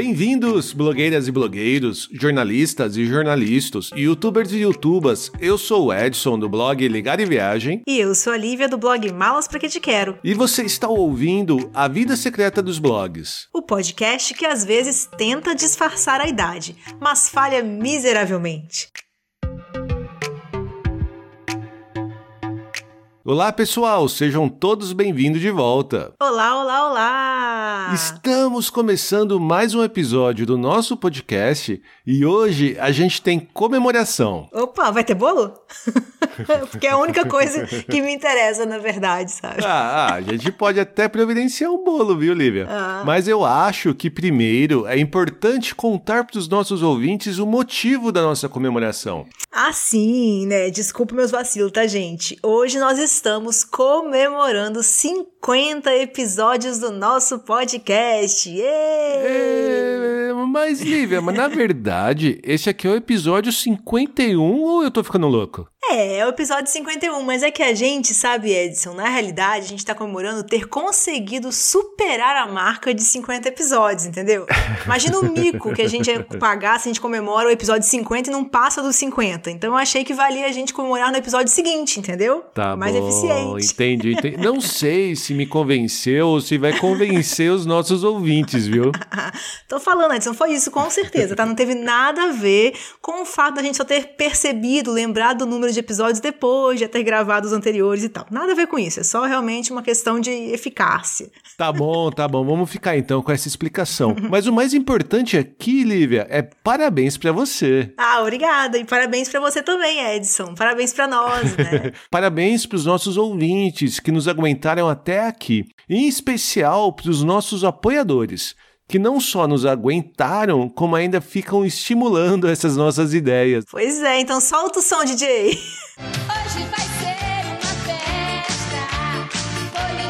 Bem-vindos, blogueiras e blogueiros, jornalistas e jornalistas, youtubers e youtubas. Eu sou o Edson do blog Ligar e Viagem. E eu sou a Lívia do blog Malas Pra Que Te Quero. E você está ouvindo A Vida Secreta dos Blogs. O podcast que às vezes tenta disfarçar a idade, mas falha miseravelmente. Olá, pessoal, sejam todos bem-vindos de volta. Olá, olá, olá! Estamos começando mais um episódio do nosso podcast e hoje a gente tem comemoração. Opa, vai ter bolo? Porque é a única coisa que me interessa, na verdade, sabe? Ah, a gente pode até providenciar um bolo, viu, Lívia? Ah. Mas eu acho que primeiro é importante contar para os nossos ouvintes o motivo da nossa comemoração. Ah, sim, né? Desculpa meus vacilos, tá, gente? Hoje nós estamos comemorando 50 episódios do nosso podcast. É, mas, Lívia, mas na verdade, esse aqui é o episódio 51 ou eu tô ficando louco? É, é o episódio 51, mas é que a gente, sabe, Edson, na realidade, a gente tá comemorando ter conseguido superar a marca de 50 episódios, entendeu? Imagina o mico que a gente ia pagar se a gente comemora o episódio 50 e não passa dos 50. Então eu achei que valia a gente comemorar no episódio seguinte, entendeu? Tá Mais bom, eficiente. Entendi, entendi. Não sei se me convenceu ou se vai convencer os nossos ouvintes, viu? Tô falando, Edson, foi isso com certeza, tá? Não teve nada a ver com o fato da gente só ter percebido, lembrado do número de de episódios depois de ter gravado os anteriores e tal. Nada a ver com isso, é só realmente uma questão de eficácia. Tá bom, tá bom, vamos ficar então com essa explicação. Mas o mais importante aqui, Lívia, é parabéns para você. Ah, obrigada, e parabéns para você também, Edson. Parabéns para nós, né? parabéns para os nossos ouvintes que nos aguentaram até aqui, em especial para os nossos apoiadores que não só nos aguentaram, como ainda ficam estimulando essas nossas ideias. Pois é, então solta o som, DJ. Hoje vai ser uma festa.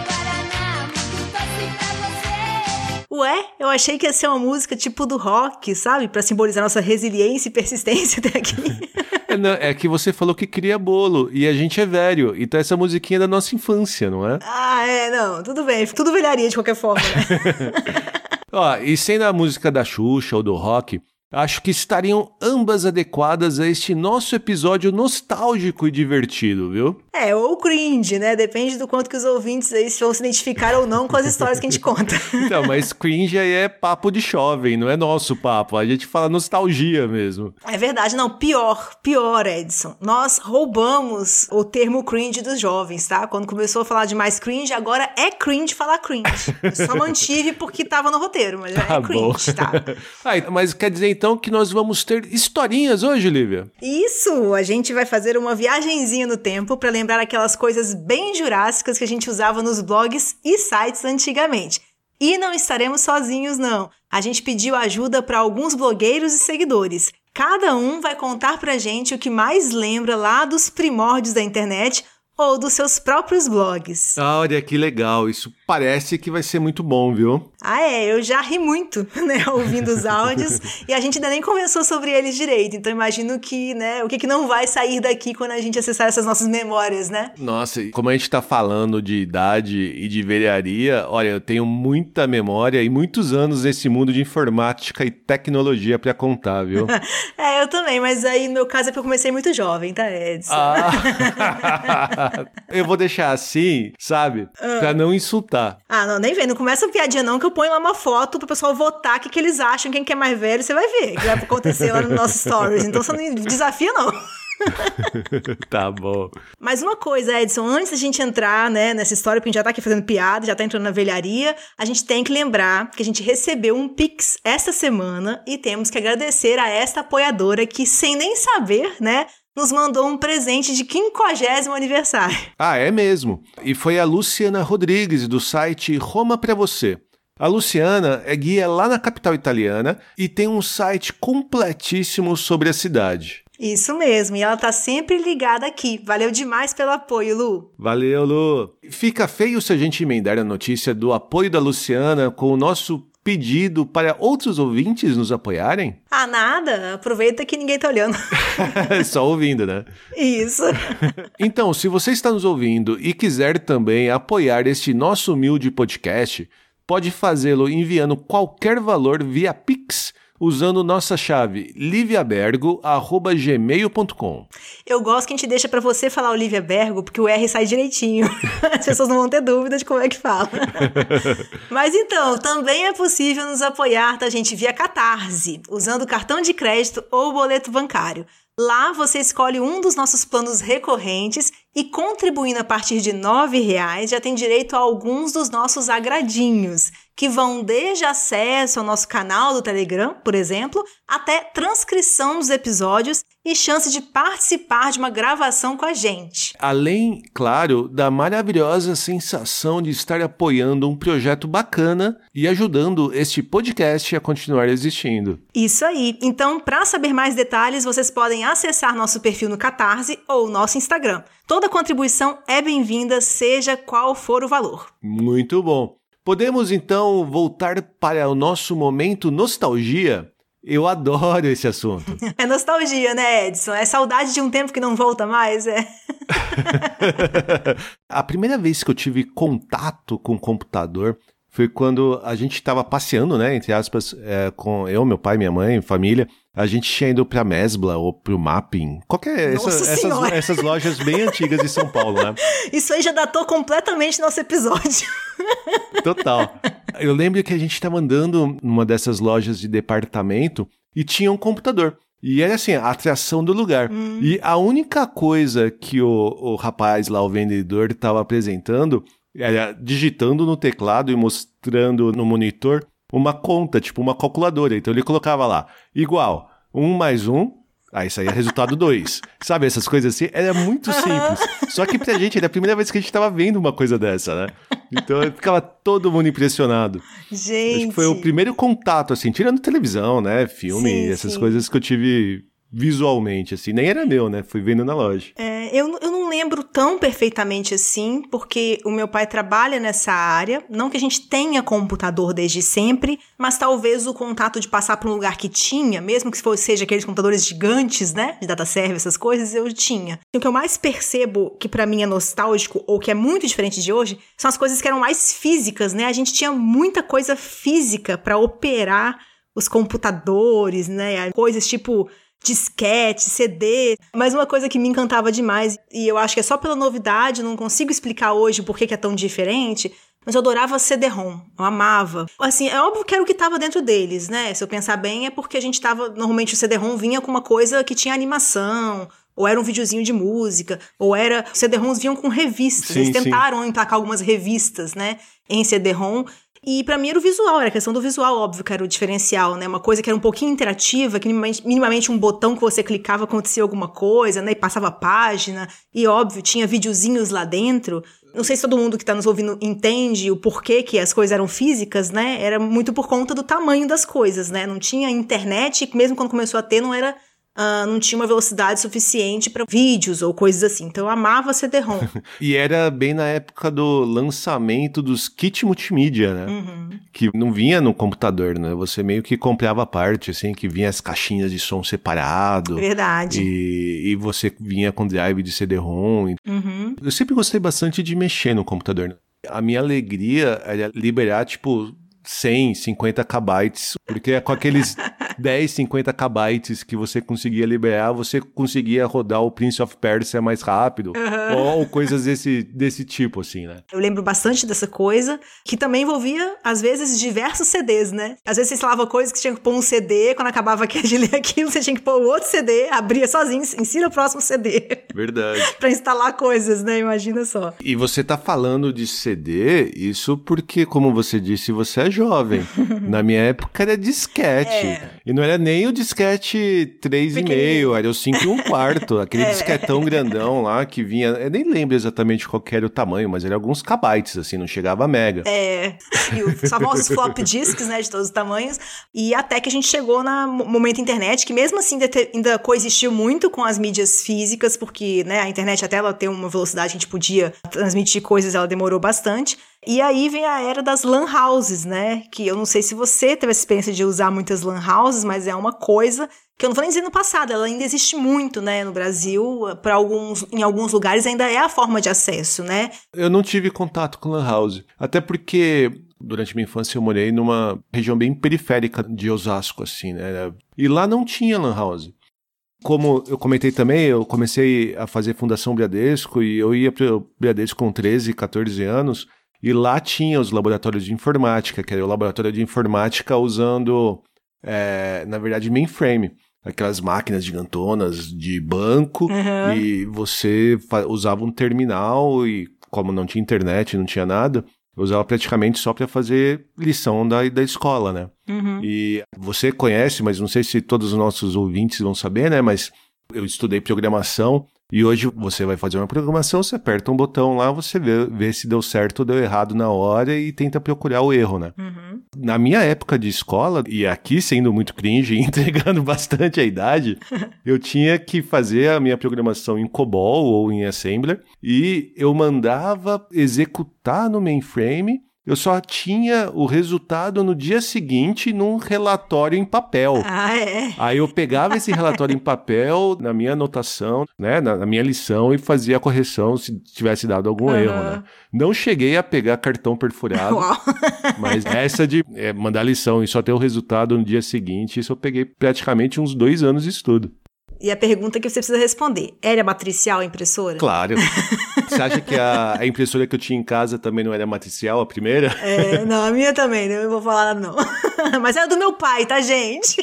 Guaraná, muito doce pra você. Ué, eu achei que ia ser uma música tipo do rock, sabe? Para simbolizar nossa resiliência e persistência até aqui. É, não, é, que você falou que cria bolo e a gente é velho, então essa musiquinha é da nossa infância, não é? Ah, é, não, tudo bem, tudo velharia de qualquer forma, né? Ó, e sendo a música da Xuxa ou do rock, Acho que estariam ambas adequadas a este nosso episódio nostálgico e divertido, viu? É, ou cringe, né? Depende do quanto que os ouvintes aí vão se identificar ou não com as histórias que a gente conta. Então, mas cringe aí é papo de jovem, não é nosso papo. A gente fala nostalgia mesmo. É verdade, não. Pior, pior, Edson. Nós roubamos o termo cringe dos jovens, tá? Quando começou a falar de mais cringe, agora é cringe falar cringe. Eu só mantive porque tava no roteiro, mas tá é cringe, bom. tá? ah, mas quer dizer então que nós vamos ter historinhas hoje, Lívia. Isso! A gente vai fazer uma viagenzinha no tempo para lembrar aquelas coisas bem jurássicas que a gente usava nos blogs e sites antigamente. E não estaremos sozinhos, não. A gente pediu ajuda para alguns blogueiros e seguidores. Cada um vai contar pra gente o que mais lembra lá dos primórdios da internet ou dos seus próprios blogs. Ah, olha que legal, isso parece que vai ser muito bom, viu? Ah, é, eu já ri muito, né, ouvindo os áudios e a gente ainda nem conversou sobre eles direito, então imagino que, né, o que, que não vai sair daqui quando a gente acessar essas nossas memórias, né? Nossa, como a gente tá falando de idade e de velharia, olha, eu tenho muita memória e muitos anos nesse mundo de informática e tecnologia para contar, viu? é, eu também, mas aí no meu caso é porque eu comecei muito jovem, tá, Edson? Ah. eu vou deixar assim, sabe? Ah. Pra não insultar. Ah, não, nem vem. Não começa a piadinha, não, que eu ponho lá uma foto pro pessoal votar o que, que eles acham, quem que é mais velho, você vai ver o que vai acontecer lá no nosso stories. Então você não desafia, não. tá bom. Mas uma coisa, Edson, antes da gente entrar, né, nessa história, porque a gente já tá aqui fazendo piada, já tá entrando na velharia, a gente tem que lembrar que a gente recebeu um Pix esta semana e temos que agradecer a esta apoiadora que, sem nem saber, né, nos mandou um presente de 50 aniversário. Ah, é mesmo. E foi a Luciana Rodrigues, do site Roma para Você. A Luciana é guia lá na capital italiana e tem um site completíssimo sobre a cidade. Isso mesmo, e ela tá sempre ligada aqui. Valeu demais pelo apoio, Lu. Valeu, Lu. Fica feio se a gente emendar a notícia do apoio da Luciana com o nosso pedido para outros ouvintes nos apoiarem? Ah, nada. Aproveita que ninguém tá olhando. Só ouvindo, né? Isso. então, se você está nos ouvindo e quiser também apoiar este nosso humilde podcast, pode fazê-lo enviando qualquer valor via Pix usando nossa chave liviabergo@gmail.com. Eu gosto que a gente deixa para você falar Olivia Bergo, porque o R sai direitinho. As pessoas não vão ter dúvida de como é que fala. Mas então, também é possível nos apoiar, tá, gente, via Catarse, usando cartão de crédito ou boleto bancário. Lá você escolhe um dos nossos planos recorrentes e contribuindo a partir de R$ reais já tem direito a alguns dos nossos agradinhos, que vão desde acesso ao nosso canal do Telegram, por exemplo, até transcrição dos episódios e chance de participar de uma gravação com a gente. Além, claro, da maravilhosa sensação de estar apoiando um projeto bacana e ajudando este podcast a continuar existindo. Isso aí. Então, para saber mais detalhes, vocês podem acessar nosso perfil no Catarse ou nosso Instagram. Toda contribuição é bem-vinda, seja qual for o valor. Muito bom. Podemos então voltar para o nosso momento nostalgia? Eu adoro esse assunto. É nostalgia, né, Edson? É saudade de um tempo que não volta mais, é. a primeira vez que eu tive contato com o computador foi quando a gente estava passeando, né, entre aspas, é, com eu, meu pai, minha mãe, família, a gente tinha ido pra Mesbla ou pro Mapping. Qualquer. Essa, essas, essas lojas bem antigas de São Paulo, né? Isso aí já datou completamente nosso episódio. Total. Eu lembro que a gente estava andando numa dessas lojas de departamento e tinha um computador. E era assim, a atração do lugar. Hum. E a única coisa que o, o rapaz lá, o vendedor, estava apresentando digitando no teclado e mostrando no monitor uma conta, tipo uma calculadora. Então ele colocava lá, igual, um mais um, aí saía resultado dois. Sabe, essas coisas assim? Era muito simples. Só que pra gente era a primeira vez que a gente tava vendo uma coisa dessa, né? Então ficava todo mundo impressionado. Gente. Acho que foi o primeiro contato, assim, tirando televisão, né? Filme, sim, essas sim. coisas que eu tive visualmente, assim. Nem era meu, né? Fui vendo na loja. É, eu, eu não lembro tão perfeitamente assim, porque o meu pai trabalha nessa área. Não que a gente tenha computador desde sempre, mas talvez o contato de passar para um lugar que tinha, mesmo que fosse, seja aqueles computadores gigantes, né? De data server, essas coisas, eu tinha. O que eu mais percebo que para mim é nostálgico, ou que é muito diferente de hoje, são as coisas que eram mais físicas, né? A gente tinha muita coisa física para operar os computadores, né? Coisas tipo disquete, CD. Mas uma coisa que me encantava demais, e eu acho que é só pela novidade, não consigo explicar hoje por que é tão diferente, mas eu adorava CD-ROM, eu amava. Assim, é óbvio que era o que estava dentro deles, né? Se eu pensar bem, é porque a gente tava. Normalmente o CD-ROM vinha com uma coisa que tinha animação, ou era um videozinho de música, ou era. CD-ROMs vinham com revistas. Sim, Eles tentaram sim. emplacar algumas revistas, né? Em CD-ROM. E para mim era o visual, era a questão do visual, óbvio, que era o diferencial, né? Uma coisa que era um pouquinho interativa, que minimamente, um botão que você clicava acontecia alguma coisa, né? E passava a página. E óbvio, tinha videozinhos lá dentro. Não sei se todo mundo que está nos ouvindo entende o porquê que as coisas eram físicas, né? Era muito por conta do tamanho das coisas, né? Não tinha internet, mesmo quando começou a ter, não era uh, não tinha uma velocidade suficiente para vídeos ou coisas assim. Então eu amava CD-ROM. e era bem na época do lançamento dos kit multimídia, né? Uhum. Que não vinha no computador, né? Você meio que comprava a parte, assim, que vinha as caixinhas de som separado. Verdade. E, e você vinha com drive de CD-ROM. Uhum. Eu sempre gostei bastante de mexer no computador. Né? A minha alegria era liberar, tipo, 100, 50 kbytes, porque com aqueles 10, 50 kbytes que você conseguia liberar, você conseguia rodar o Prince of Persia mais rápido, uhum. ou, ou, coisas desse, desse tipo, assim, né? Eu lembro bastante dessa coisa, que também envolvia, às vezes, diversos CDs, né? Às vezes você instalava coisas que tinha que pôr um CD, quando acabava de ler aquilo, você tinha que pôr outro CD, abria sozinho, ensina o próximo CD. Verdade. pra instalar coisas, né? Imagina só. E você tá falando de CD, isso porque, como você disse, você é jovem. Na minha época era disquete. É. E não era nem o disquete 3,5, era o 5 e 1 quarto. Aquele é. disquetão grandão lá que vinha. Eu nem lembro exatamente qual era o tamanho, mas era alguns kbytes, assim, não chegava a mega. É. E os famosos flop disks, né, de todos os tamanhos. E até que a gente chegou no momento internet, que mesmo assim ainda, ainda coexistiu muito com as mídias físicas, porque né, a internet até ela tem uma velocidade que a gente podia transmitir coisas, ela demorou bastante. E aí vem a era das lan houses, né? Que eu não sei se você teve a experiência de usar muitas lan houses, mas é uma coisa que eu não vou nem dizer no passado, ela ainda existe muito, né, no Brasil, para alguns, em alguns lugares ainda é a forma de acesso, né? Eu não tive contato com lan house, até porque Durante minha infância eu morei numa região bem periférica de Osasco, assim, né? E lá não tinha lan house. Como eu comentei também, eu comecei a fazer Fundação Bradesco e eu ia para o Bradesco com 13, 14 anos e lá tinha os laboratórios de informática, que era o laboratório de informática usando, é, na verdade, mainframe aquelas máquinas gigantonas de banco uhum. e você usava um terminal e como não tinha internet, não tinha nada, eu usava praticamente só para fazer lição da, da escola, né? Uhum. E você conhece, mas não sei se todos os nossos ouvintes vão saber, né? Mas eu estudei programação e hoje você vai fazer uma programação, você aperta um botão lá, você vê, vê se deu certo ou deu errado na hora e tenta procurar o erro, né? Uhum. Na minha época de escola, e aqui sendo muito cringe e entregando bastante a idade, eu tinha que fazer a minha programação em COBOL ou em Assembler e eu mandava executar no mainframe eu só tinha o resultado no dia seguinte num relatório em papel. Ah, é? Aí eu pegava esse relatório em papel na minha anotação, né, na, na, minha lição e fazia a correção se tivesse dado algum uhum. erro, né? Não cheguei a pegar cartão perfurado, Uau. mas essa de é, mandar lição e só ter o resultado no dia seguinte, isso eu peguei praticamente uns dois anos de estudo. E a pergunta que você precisa responder: era matricial a impressora? Claro. você acha que a, a, impressora que eu tinha em casa também não era matricial, a primeira? É, não, a minha também, não vou falar não. Mas era do meu pai, tá, gente?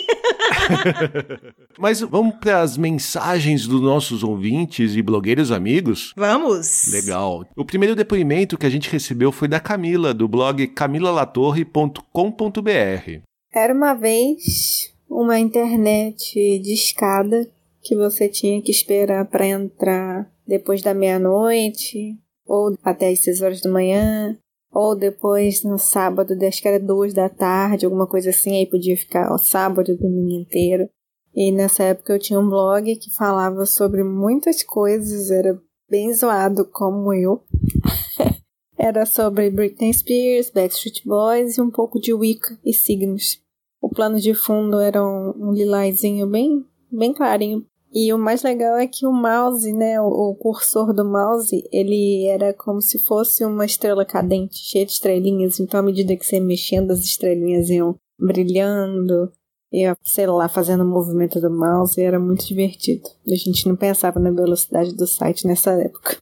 Mas vamos para as mensagens dos nossos ouvintes e blogueiros amigos? Vamos! Legal. O primeiro depoimento que a gente recebeu foi da Camila, do blog camilalatorre.com.br. Era uma vez uma internet de escada que você tinha que esperar para entrar depois da meia-noite, ou até as seis horas da manhã, ou depois no sábado, acho que era duas da tarde, alguma coisa assim, aí podia ficar o sábado e domingo inteiro. E nessa época eu tinha um blog que falava sobre muitas coisas, era bem zoado como eu. era sobre Britney Spears, Backstreet Boys e um pouco de Wicca e signos. O plano de fundo era um, um lilazinho bem, bem clarinho e o mais legal é que o mouse, né, o, cursor do mouse, ele era como se fosse uma estrela cadente, cheia de estrelinhas. Então, à medida que você mexendo, as estrelinhas iam brilhando, ia, sei lá, fazendo o movimento do mouse, era muito divertido. A gente não pensava na velocidade do site nessa época.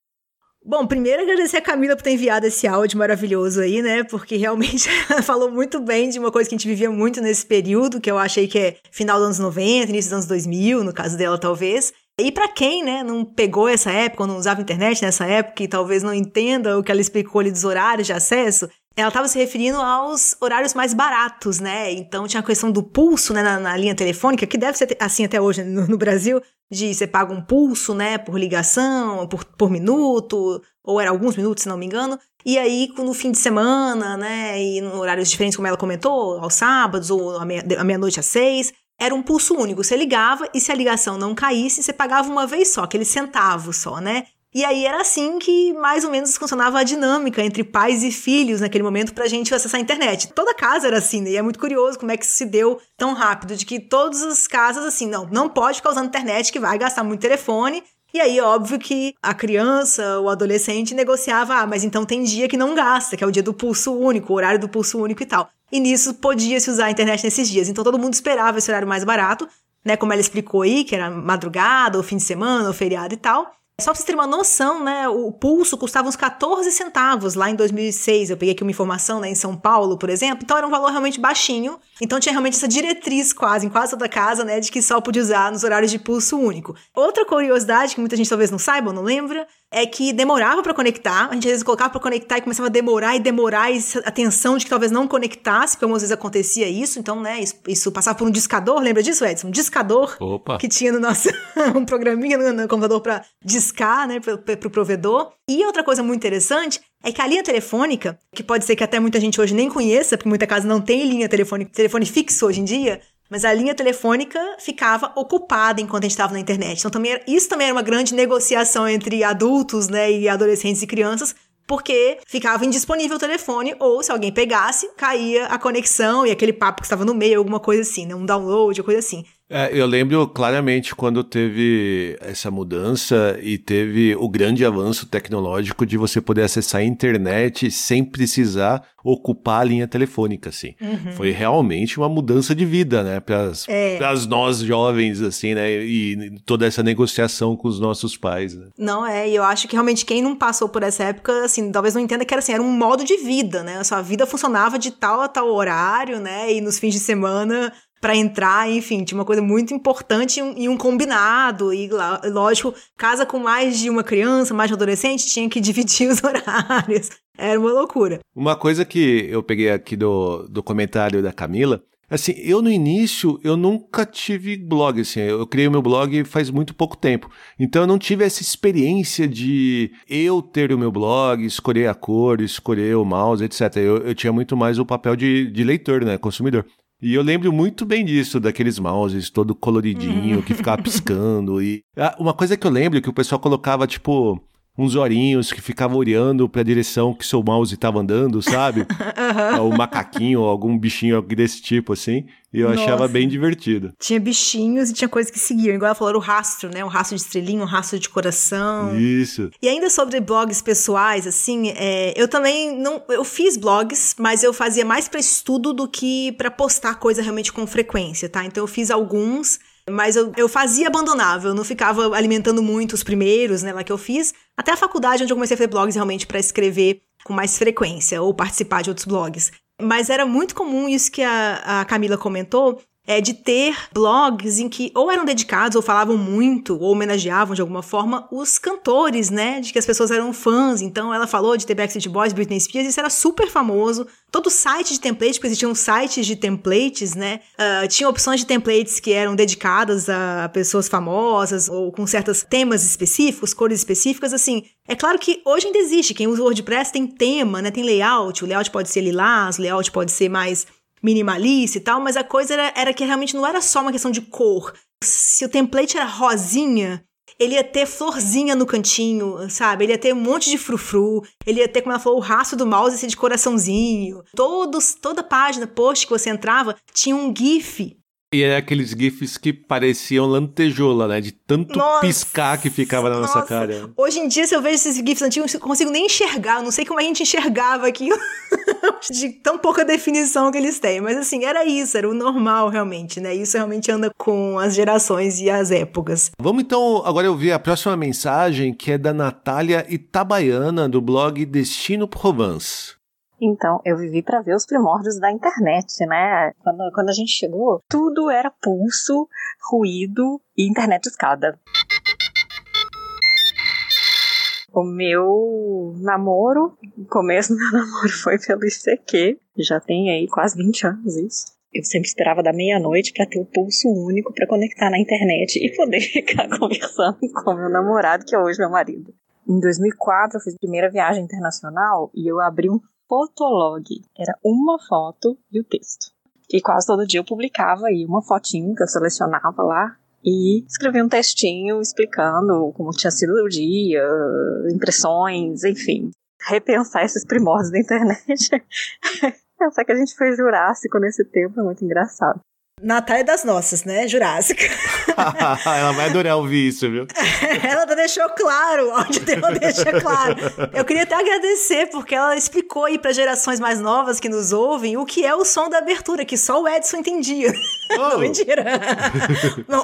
Bom, primeiro agradecer a Camila por ter enviado esse áudio maravilhoso aí, né? Porque realmente falou muito bem de uma coisa que a gente vivia muito nesse período, que eu achei que é final dos anos 90, início dos anos 2000, no caso dela talvez. E para quem, né, não pegou essa época, ou não usava internet nessa época e talvez não entenda o que ela explicou ali dos horários de acesso, ela estava se referindo aos horários mais baratos, né? Então tinha a questão do pulso né, na, na linha telefônica, que deve ser assim até hoje no, no, Brasil, de você paga um pulso, né, por ligação, por, por minuto, ou era alguns minutos, se não me engano. E aí, no fim de semana, né, e em horários diferentes, como ela comentou, aos sábados, ou à meia-noite meia às seis, era um pulso único. Você ligava e se a ligação não caísse, você pagava uma vez só, aquele centavo só, né? E aí era assim que mais ou menos funcionava a dinâmica entre pais e filhos naquele momento pra gente acessar a internet. Toda casa era assim, né? E é muito curioso como é que isso se deu tão rápido, de que todas as casas assim, não, não pode ficar usando internet que vai gastar muito telefone. E aí, óbvio que a criança, o adolescente negociava, ah, mas então tem dia que não gasta, que é o dia do pulso único, o horário do pulso único e tal. E nisso podia se usar a internet nesses dias. Então todo mundo esperava esse horário mais barato, né? Como ela explicou aí, que era madrugada, ou fim de semana, ou feriado e tal. Só pra vocês terem uma noção, né? O pulso custava uns 14 centavos lá em 2006. Eu peguei aqui uma informação, né? Em São Paulo, por exemplo. Então era um valor realmente baixinho. Então tinha realmente essa diretriz quase, em quase toda casa, né? De que só podia usar nos horários de pulso único. Outra curiosidade que muita gente talvez não saiba ou não lembra é que demorava para conectar. A gente às vezes colocava para conectar e começava a demorar e demorar e a tensão de que talvez não conectasse, porque algumas vezes acontecia isso. Então, né, isso, isso passava por um discador, lembra disso, Edson? Um discador Opa. que tinha no nosso um programinha no, no computador para discar, né, pro, pro provedor. E outra coisa muito interessante é que a linha telefônica, que pode ser que até muita gente hoje nem conheça, porque muita casa não tem linha telefônica, telefone fixo hoje em dia, mas a linha telefônica ficava ocupada enquanto a gente estava na internet. Então também era, isso também era uma grande negociação entre adultos, né, e adolescentes e crianças, porque ficava indisponível o telefone ou se alguém pegasse, caía a conexão e aquele papo que estava no meio, alguma coisa assim, né, um download, coisa assim. É, eu lembro claramente quando teve essa mudança e teve o grande avanço tecnológico de você poder acessar a internet sem precisar ocupar a linha telefônica, assim. Uhum. Foi realmente uma mudança de vida, né, para é. nós jovens, assim, né, e toda essa negociação com os nossos pais, né. Não, é, e eu acho que realmente quem não passou por essa época, assim, talvez não entenda que era assim, era um modo de vida, né, a sua vida funcionava de tal a tal horário, né, e nos fins de semana para entrar, enfim, tinha uma coisa muito importante e um, combinado. E lógico, casa com mais de uma criança, mais de um adolescente, tinha que dividir os horários. Era uma loucura. Uma coisa que eu peguei aqui do, do comentário da Camila Assim, eu no início, eu nunca tive blog, assim, eu criei o meu blog faz muito pouco tempo. Então eu não tive essa experiência de eu ter o meu blog, escolher a cor, escolher o mouse, etc. Eu, eu tinha muito mais o papel de, de leitor, né, consumidor. E eu lembro muito bem disso, daqueles mouses todo coloridinho, que ficava piscando. E ah, uma coisa que eu lembro é que o pessoal colocava, tipo, uns olhinhos que ficavam olhando para a direção que seu mouse estava andando, sabe? uhum. O macaquinho, ou algum bichinho desse tipo, assim. E eu Nossa. achava bem divertido. Tinha bichinhos e tinha coisas que seguiam. Igual ela falou, o rastro, né? Um rastro de estrelinha, um rastro de coração. Isso. E ainda sobre blogs pessoais, assim, é, eu também não... Eu fiz blogs, mas eu fazia mais para estudo do que para postar coisa realmente com frequência, tá? Então eu fiz alguns mas eu, eu fazia abandonável, eu não ficava alimentando muito os primeiros, né, lá que eu fiz. Até a faculdade, onde eu comecei a fazer blogs realmente para escrever com mais frequência ou participar de outros blogs. Mas era muito comum isso que a, a Camila comentou, é de ter blogs em que ou eram dedicados ou falavam muito ou homenageavam de alguma forma os cantores, né? De que as pessoas eram fãs. Então ela falou de ter Backstreet Boys, Britney Spears, isso era super famoso. Todo site de templates, porque existiam sites de templates, né? Uh, tinha opções de templates que eram dedicadas a pessoas famosas ou com certos temas específicos, cores específicas, assim. É claro que hoje ainda existe. Quem usa o WordPress tem tema, né? Tem layout. O layout pode ser lilás, o layout pode ser mais minimalista e tal, mas a coisa era, era que realmente não era só uma questão de cor. Se o template era rosinha, ele ia ter florzinha no cantinho, sabe? Ele ia ter um monte de frufru, ele ia ter, como ela falou, o rastro do mouse esse de coraçãozinho. Todos, toda página, post que você entrava, tinha um GIF e é aqueles GIFs que pareciam lantejola, né? De tanto nossa, piscar que ficava na nossa, nossa, cara. Hoje em dia, se eu vejo esses GIFs antigos, eu não consigo nem enxergar. Eu não sei como a gente enxergava aquilo. de tão pouca definição que eles têm. Mas assim, era isso, era o normal realmente, né? Isso realmente anda com as gerações e as épocas. Vamos então agora ouvir a próxima mensagem, que é da Natália Itabaiana, do blog Destino Provence. Então, eu vivi para ver os primórdios da internet, né? Quando, quando a gente chegou, tudo era pulso, ruído e internet escada. O meu namoro, o começo do meu namoro foi pelo ICQ, já tem aí quase 20 anos isso. Eu sempre esperava da meia-noite para ter o um pulso único para conectar na internet e poder ficar conversando com meu namorado, que é hoje meu marido. Em 2004 eu fiz a primeira viagem internacional e eu abri um fotolog. Era uma foto e o texto. E quase todo dia eu publicava aí uma fotinho que eu selecionava lá e escrevia um textinho explicando como tinha sido o dia, impressões, enfim. Repensar esses primórdios da internet. Pensar que a gente foi Jurássico nesse tempo é muito engraçado. Natália das nossas, né? Jurássica. ela vai adorar ouvir isso, viu? ela deixou claro, o áudio dela deixa claro. Eu queria até agradecer, porque ela explicou aí para gerações mais novas que nos ouvem o que é o som da abertura, que só o Edson entendia. Oh. Não, mentira.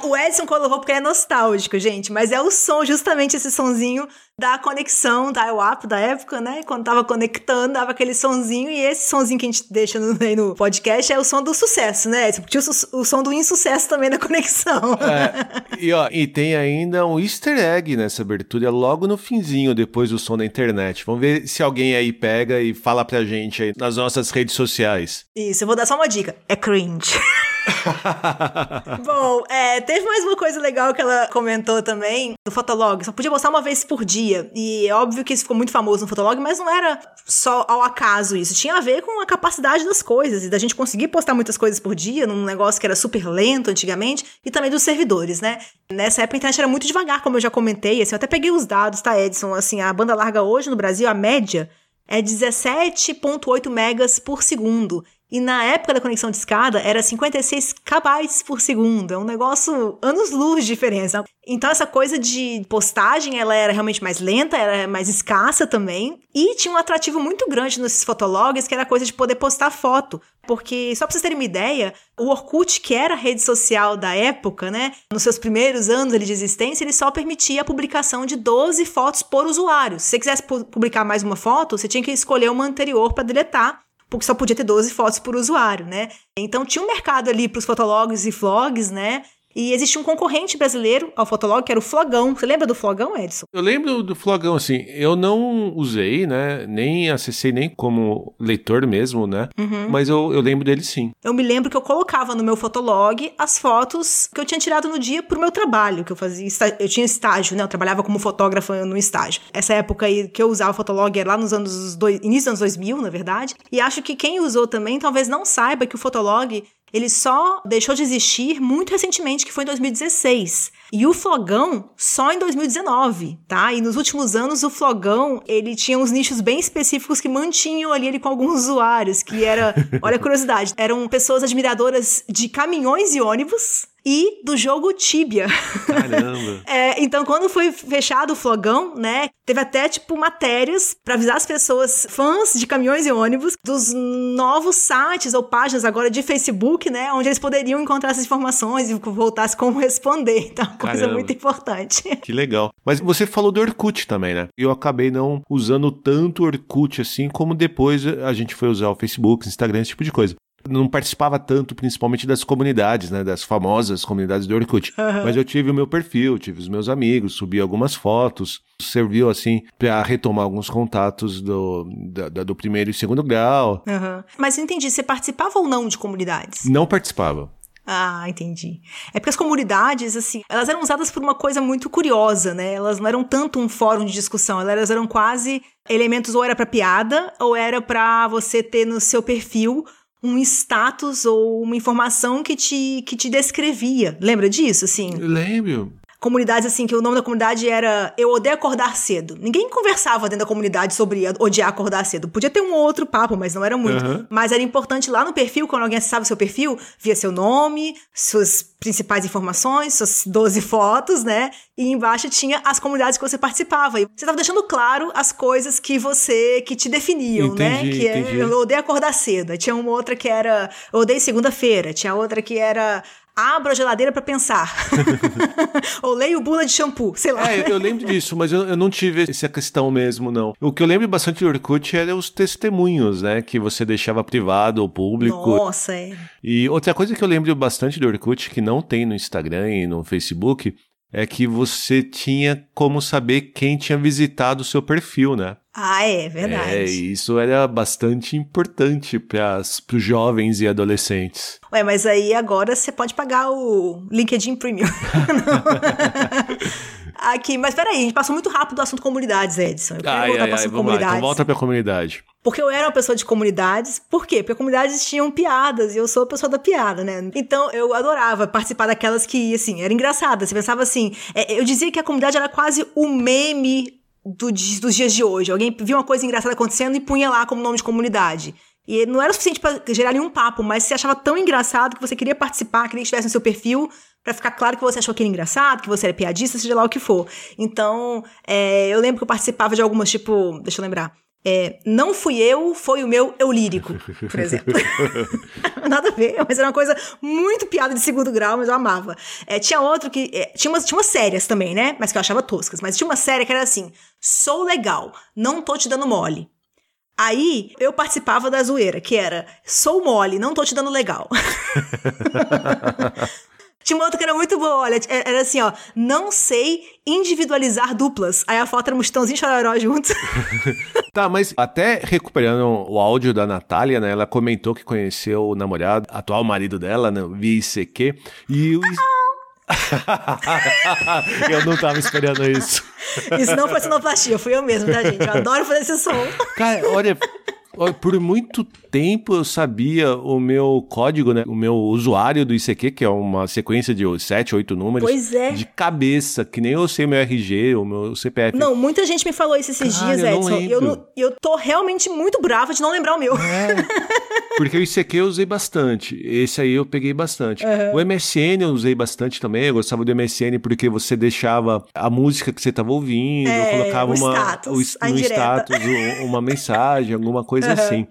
o Edson colocou porque é nostálgico, gente, mas é o som, justamente esse sonzinho da conexão da IWAP da época, né? Quando tava conectando, dava aquele sonzinho, e esse sonzinho que a gente deixa no, no podcast é o som do sucesso, né? Tinha o, o som do insucesso também na conexão. É, e, ó, e tem ainda um easter egg nessa abertura, é logo no finzinho, depois do som da internet. Vamos ver se alguém aí pega e fala pra gente aí nas nossas redes sociais. Isso, eu vou dar só uma dica. É cringe. Bom, é, teve mais uma coisa legal que ela comentou também do Fotolog. Só podia postar uma vez por dia. E é óbvio que isso ficou muito famoso no Fotolog, mas não era só ao acaso isso. Tinha a ver com a capacidade das coisas e da gente conseguir postar muitas coisas por dia num negócio que era super lento antigamente e também dos servidores, né? Nessa época a internet era muito devagar, como eu já comentei. Assim, eu até peguei os dados, tá, Edson? Assim, a banda larga hoje no Brasil, a média é 17,8 megas por segundo. E na época da conexão de escada era 56 kbytes por segundo. É um negócio anos-luz de diferença. Então essa coisa de postagem, ela era realmente mais lenta, era mais escassa também. E tinha um atrativo muito grande nesses fotologs, que era a coisa de poder postar foto. Porque, só pra vocês terem uma ideia, o Orkut, que era a rede social da época, né? Nos seus primeiros anos de existência, ele só permitia a publicação de 12 fotos por usuário. Se você quisesse publicar mais uma foto, você tinha que escolher uma anterior para deletar porque só podia ter 12 fotos por usuário, né? Então tinha um mercado ali para os fotologs e vlogs, né? E existia um concorrente brasileiro ao Fotolog, que era o Flogão. Você lembra do Flogão, Edson? Eu lembro do Flogão, assim. Eu não usei, né? Nem acessei nem como leitor mesmo, né? Uhum. Mas eu, eu lembro dele sim. Eu me lembro que eu colocava no meu Fotolog as fotos que eu tinha tirado no dia pro meu trabalho, que eu fazia. Eu tinha estágio, né? Eu trabalhava como fotógrafa no estágio. Essa época aí que eu usava o Fotolog era lá nos anos. Dois, início dos anos 2000, na verdade. E acho que quem usou também talvez não saiba que o Fotolog ele só deixou de existir muito recentemente, que foi em 2016. E o Flogão só em 2019, tá? E nos últimos anos o Flogão, ele tinha uns nichos bem específicos que mantinham ali ele com alguns usuários, que era, olha a curiosidade, eram pessoas admiradoras de caminhões e ônibus, e do jogo Tibia. Caramba! é, então, quando foi fechado o flogão, né, teve até, tipo, matérias para avisar as pessoas, fãs de caminhões e ônibus, dos novos sites ou páginas agora de Facebook, né, onde eles poderiam encontrar essas informações e voltasse como responder. Então, coisa muito importante. Que legal. Mas você falou do Orkut também, né? Eu acabei não usando tanto Orkut assim, como depois a gente foi usar o Facebook, Instagram, esse tipo de coisa não participava tanto, principalmente das comunidades, né? Das famosas comunidades do Orkut. Uhum. Mas eu tive o meu perfil, tive os meus amigos, subi algumas fotos. Serviu, assim, para retomar alguns contatos do, da, do primeiro e segundo grau. Uhum. Mas eu entendi, você participava ou não de comunidades? Não participava. Ah, entendi. É porque as comunidades, assim, elas eram usadas por uma coisa muito curiosa, né? Elas não eram tanto um fórum de discussão, elas eram quase elementos ou era para piada ou era para você ter no seu perfil um status ou uma informação que te, que te descrevia. Lembra disso, assim? Lembro comunidades assim, que o nome da comunidade era Eu Odeio Acordar Cedo. Ninguém conversava dentro da comunidade sobre odiar acordar cedo. Podia ter um outro papo, mas não era muito. Uhum. Mas era importante lá no perfil, quando alguém acessava o seu perfil, via seu nome, suas principais informações, suas 12 fotos, né? E embaixo tinha as comunidades que você participava. E você estava deixando claro as coisas que você, que te definiam, né? entendi, né? Que é, eu odeio acordar cedo. Aí tinha uma outra que era eu odeio segunda-feira. Tinha outra que era abro a geladeira para pensar. Ou leio bula de shampoo, sei lá. É, eu lembro disso, mas eu, eu, não tive essa questão mesmo, não. O que eu lembro bastante do Orkut era os testemunhos, né? Que você deixava privado ou público. Nossa, é. E outra coisa que eu lembro bastante do Orkut, que não tem no Instagram e no Facebook, é que você tinha como saber quem tinha visitado o seu perfil, né? Ah, é verdade. É, isso era bastante importante para os jovens e adolescentes. Ué, mas aí agora você pode pagar o LinkedIn Premium. Aqui, mas peraí, a gente passou muito rápido do assunto comunidades, Edson. Eu quero ai, voltar ai, para ai, comunidades. Lá, então volta pra comunidade. Porque eu era uma pessoa de comunidades. Por quê? Porque comunidades tinham piadas e eu sou a pessoa da piada, né? Então eu adorava participar daquelas que, assim, era engraçada. Você pensava assim, é, eu dizia que a comunidade era quase o meme do, dos dias de hoje. Alguém via uma coisa engraçada acontecendo e punha lá como nome de comunidade. E não era o suficiente para gerar nenhum papo, mas você achava tão engraçado que você queria participar, queria que estivesse no seu perfil, para ficar claro que você achou aquilo engraçado, que você era piadista, seja lá o que for. Então, é, eu lembro que eu participava de algumas, tipo, deixa eu lembrar. É, não fui eu, foi o meu eu lírico, por exemplo. Nada a ver, mas era uma coisa muito piada de segundo grau, mas eu amava. É, tinha outro que. É, tinha, umas, tinha umas sérias também, né? Mas que eu achava toscas. Mas tinha uma série que era assim: sou legal, não tô te dando mole. Aí eu participava da zoeira, que era: sou mole, não tô te dando legal. Tinha uma outra que era muito boa, olha, era assim, ó, não sei individualizar duplas. Aí a foto era um mustãozinho chororó junto. tá, mas até recuperando o áudio da Natália, né, ela comentou que conheceu o namorado, atual marido dela, né, via ICQ, e o... eu não tava esperando isso. Isso não foi sonoplastia, fui eu mesmo, tá, gente? Eu adoro fazer esse som. Cara, Olha, Por muito tempo eu sabia o meu código, né? O meu usuário do ICQ, que é uma sequência de 7, 8 números. Pois é. De cabeça, que nem eu sei meu RG, o meu CPF. Não, muita gente me falou isso esses Cara, dias, eu Edson. E eu, não- eu tô realmente muito brava de não lembrar o meu. Porque o ICQ eu usei bastante. Esse aí eu peguei bastante. O MSN eu usei bastante também. Eu gostava do MSN porque você deixava a música que você estava ouvindo, É, colocava o uma, status, o, indireta. status um- uma mensagem, alguma coisa assim.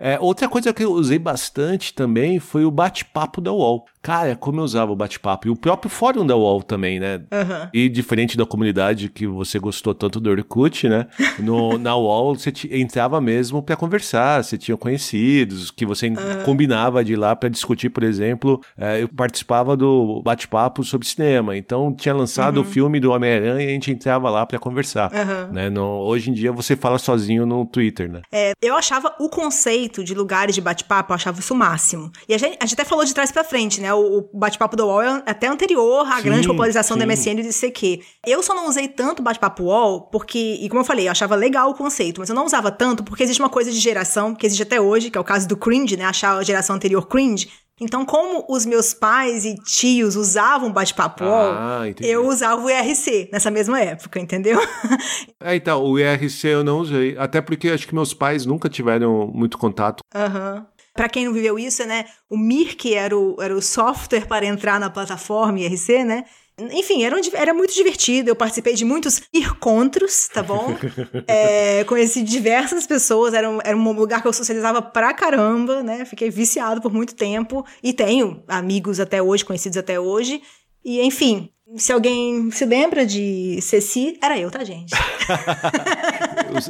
É, outra coisa que eu usei bastante também foi o bate-papo da UOL. Cara, como eu usava o bate-papo. E o próprio fórum da UOL também, né? Aham. E diferente da comunidade que você gostou tanto do Orkut, né? No, na UOL você te- entrava mesmo pra conversar, você tinha conhecidos, que você en- combinava de ir lá pra discutir, por exemplo. eh, eu participava do bate-papo sobre cinema, então tinha lançado o filme do Homem-Aranha e a gente entrava lá pra conversar. Né? No- hoje em dia você fala sozinho no Twitter, né? É, eu achava o conceito de lugares de bate-papo, eu achava isso o máximo. E a gente, a gente até falou de trás pra frente, né? O, o bate-papo do UOL é até anterior à Sim, grande popularização do sim. MSN e do ICQ. Eu só não usei tanto o bate-papo UOL porque, e como eu falei, eu achava legal o conceito, mas eu não usava tanto porque existe uma coisa de geração, que existe até hoje, que é o caso do cringe, né? Achar a geração anterior cringe. Então, como os meus pais e tios usavam o bate-papo Ah, eu usava o IRC nessa mesma época, entendeu? É, então, o IRC eu não usei, até porque acho que meus pais nunca tiveram muito contato. Aham. Pra quem não viveu isso, né? O Mirk era o, era o software para entrar na plataforma IRC, né? Enfim, era, um era muito divertido. Eu participei de muitos encontros, tá bom? É, conheci diversas pessoas. Era um, era um lugar que eu socializava pra caramba, né? Fiquei viciado por muito tempo. E tenho amigos até hoje, conhecidos até hoje. E, enfim, se alguém se lembra de Ceci, era eu, tá, gente?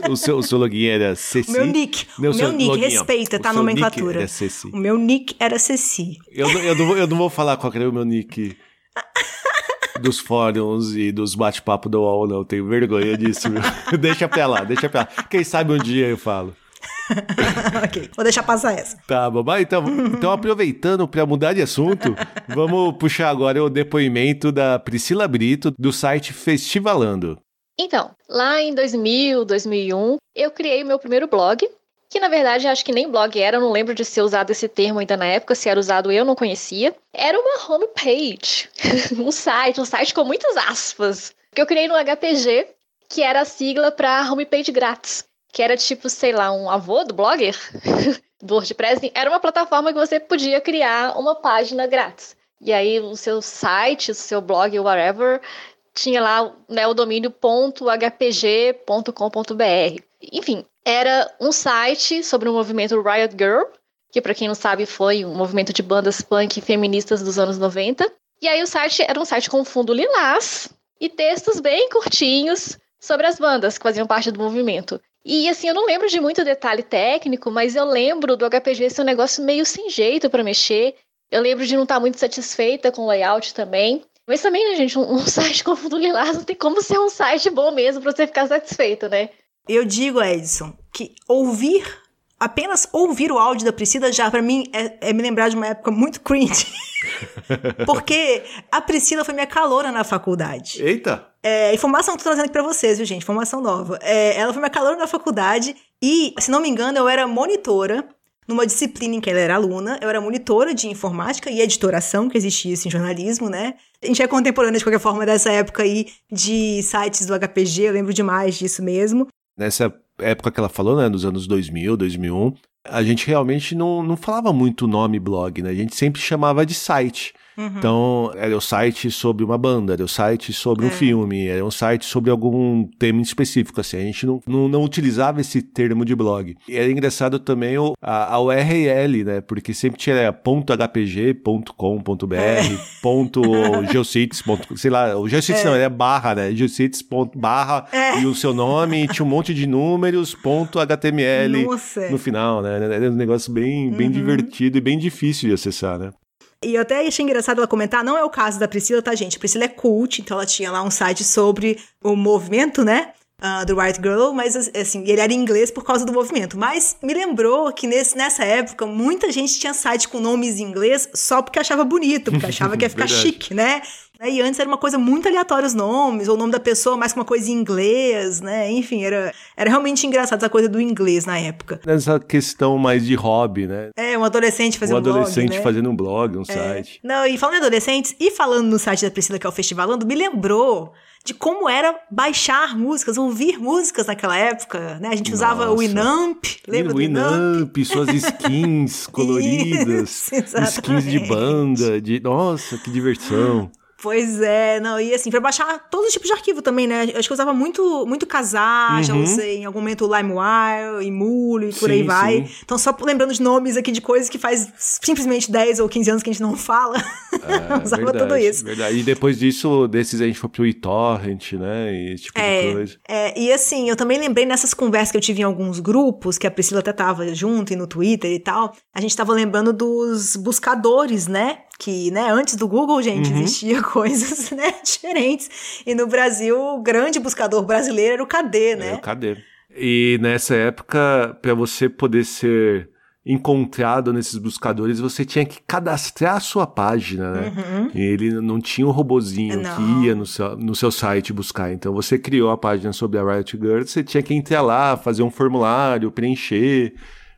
O, o seu, o seu login era Ceci? O meu nick. Não, o meu nick, login, respeita, tá? A nomenclatura. O meu nick era Ceci. Eu, não- eu, não vou, eu não vou falar qual era o meu nick dos fóruns e dos bate-papo do UOL, não. Tenho vergonha disso. deixa pra lá, deixa pra lá. Quem sabe um dia eu falo. ok, vou deixar passar essa. Tá, bom. Mas Então, então aproveitando para mudar de assunto, vamos puxar agora o depoimento da Priscila Brito, do site Festivalando. Então, lá em 2000, 2001, eu criei o meu primeiro blog, que na verdade acho que nem blog era, eu não lembro de ser usado esse termo ainda na época, se era usado eu não conhecia. Era uma homepage, um site, um site com muitas aspas, que eu criei no HPG, que era a sigla para homepage grátis, que era tipo, sei lá, um avô do blogger, do WordPress. Era uma plataforma que você podia criar uma página grátis. E aí o seu site, o seu blog, whatever, tinha lá né, o domínio .hpg.com.br. Enfim, era um site sobre o movimento Riot Girl, que para quem não sabe foi um movimento de bandas punk feministas dos anos 90. E aí o site era um site com fundo lilás e textos bem curtinhos sobre as bandas que faziam parte do movimento. E assim, eu não lembro de muito detalhe técnico, mas eu lembro do HPG ser um negócio meio sem jeito para mexer. Eu lembro de não estar muito satisfeita com o layout também. Mas também, né, gente, um, um site com fundo lilás não tem como ser um site bom mesmo pra você ficar satisfeito, né? Eu digo, Edson, que ouvir, apenas ouvir o áudio da Priscila já pra mim é, é me lembrar de uma época muito cringe. Porque a Priscila foi minha caloura na faculdade. Eita! É, informação que eu tô trazendo aqui pra vocês, viu, gente? Informação nova. É, ela foi minha caloura na faculdade e, se não me engano, eu era monitora numa disciplina em que ela era aluna. Eu era monitora de informática e editoração, que existia isso em jornalismo, né? A gente é contemporânea, de qualquer forma, dessa época aí de sites do HPG, eu lembro demais disso mesmo. Nessa época que ela falou, né, nos anos 2000, 2001, a gente realmente não, não falava muito o nome blog, né? A gente sempre chamava de site. Uhum. Então, era o site sobre uma banda, era o site sobre um filme, era um site sobre algum tema específico, assim. A gente não, não, não utilizava esse termo de blog. E era engraçado também o, a, a URL, né? Porque sempre tinha .hpg.com.br, ponto geocities, ponto, sei lá, o geocities não, era barra, né? Geocities, ponto, barra, e o seu nome, e tinha um monte de números, ponto HTML Nossa. no final, né? Era um negócio bem, bem divertido e bem difícil de acessar, né? E eu até achei engraçado ela comentar, não é o caso da Priscila, tá, gente? Priscila é cult, então ela tinha lá um site sobre o movimento, né? ah, do White Girl, mas assim, ele era em inglês por causa do movimento. Mas me lembrou que nesse, nessa época muita gente tinha site com nomes em inglês só porque achava bonito, porque achava que ia ficar chique, né? E antes era uma coisa muito aleatória os nomes, ou o nome da pessoa mais que uma coisa em inglês, né? Enfim, era, era realmente engraçado essa coisa do inglês na época. Essa questão mais de hobby, né? É, um adolescente fazendo um blog, Um adolescente né? fazendo um blog, um É. site. Não, e falando em adolescentes, e falando no site da Priscila, que é o Festivalando, me lembrou de como era baixar músicas, ouvir músicas naquela época, né? A gente usava o. Winamp, lembra o do Winamp? Winamp, suas skins coloridas, Isso, skins de banda, de nossa, que diversão. Pois é, não, e assim, pra baixar todos os tipos de arquivo também, né? Acho que eu usava muito, muito casar, já Uhum. usei em algum momento o LimeWire, Emule e por Sim, aí vai. sim. Então, só lembrando de nomes aqui de coisas que faz simplesmente 10 ou 15 anos que a gente não fala. É, usava verdade, tudo isso. Verdade. E depois disso, desses a gente foi pro eTorrent, né? E esse tipo de coisa. É, e assim, eu também lembrei nessas conversas que eu tive em alguns grupos, que a Priscila até tava junto e no Twitter e tal, a gente tava lembrando dos buscadores, né? Que, né, antes do Google, gente, Uhum. existia coisas, né, diferentes. E no Brasil, o grande buscador brasileiro era o KD, É, né? cadê? E nessa época, para você poder ser encontrado nesses buscadores, você tinha que cadastrar a sua página, né? Uhum. Ele não tinha um robozinho Não. que ia no seu, no seu site buscar. Então você criou a página sobre a Riot Girls, você tinha que entrar lá, fazer um formulário, preencher,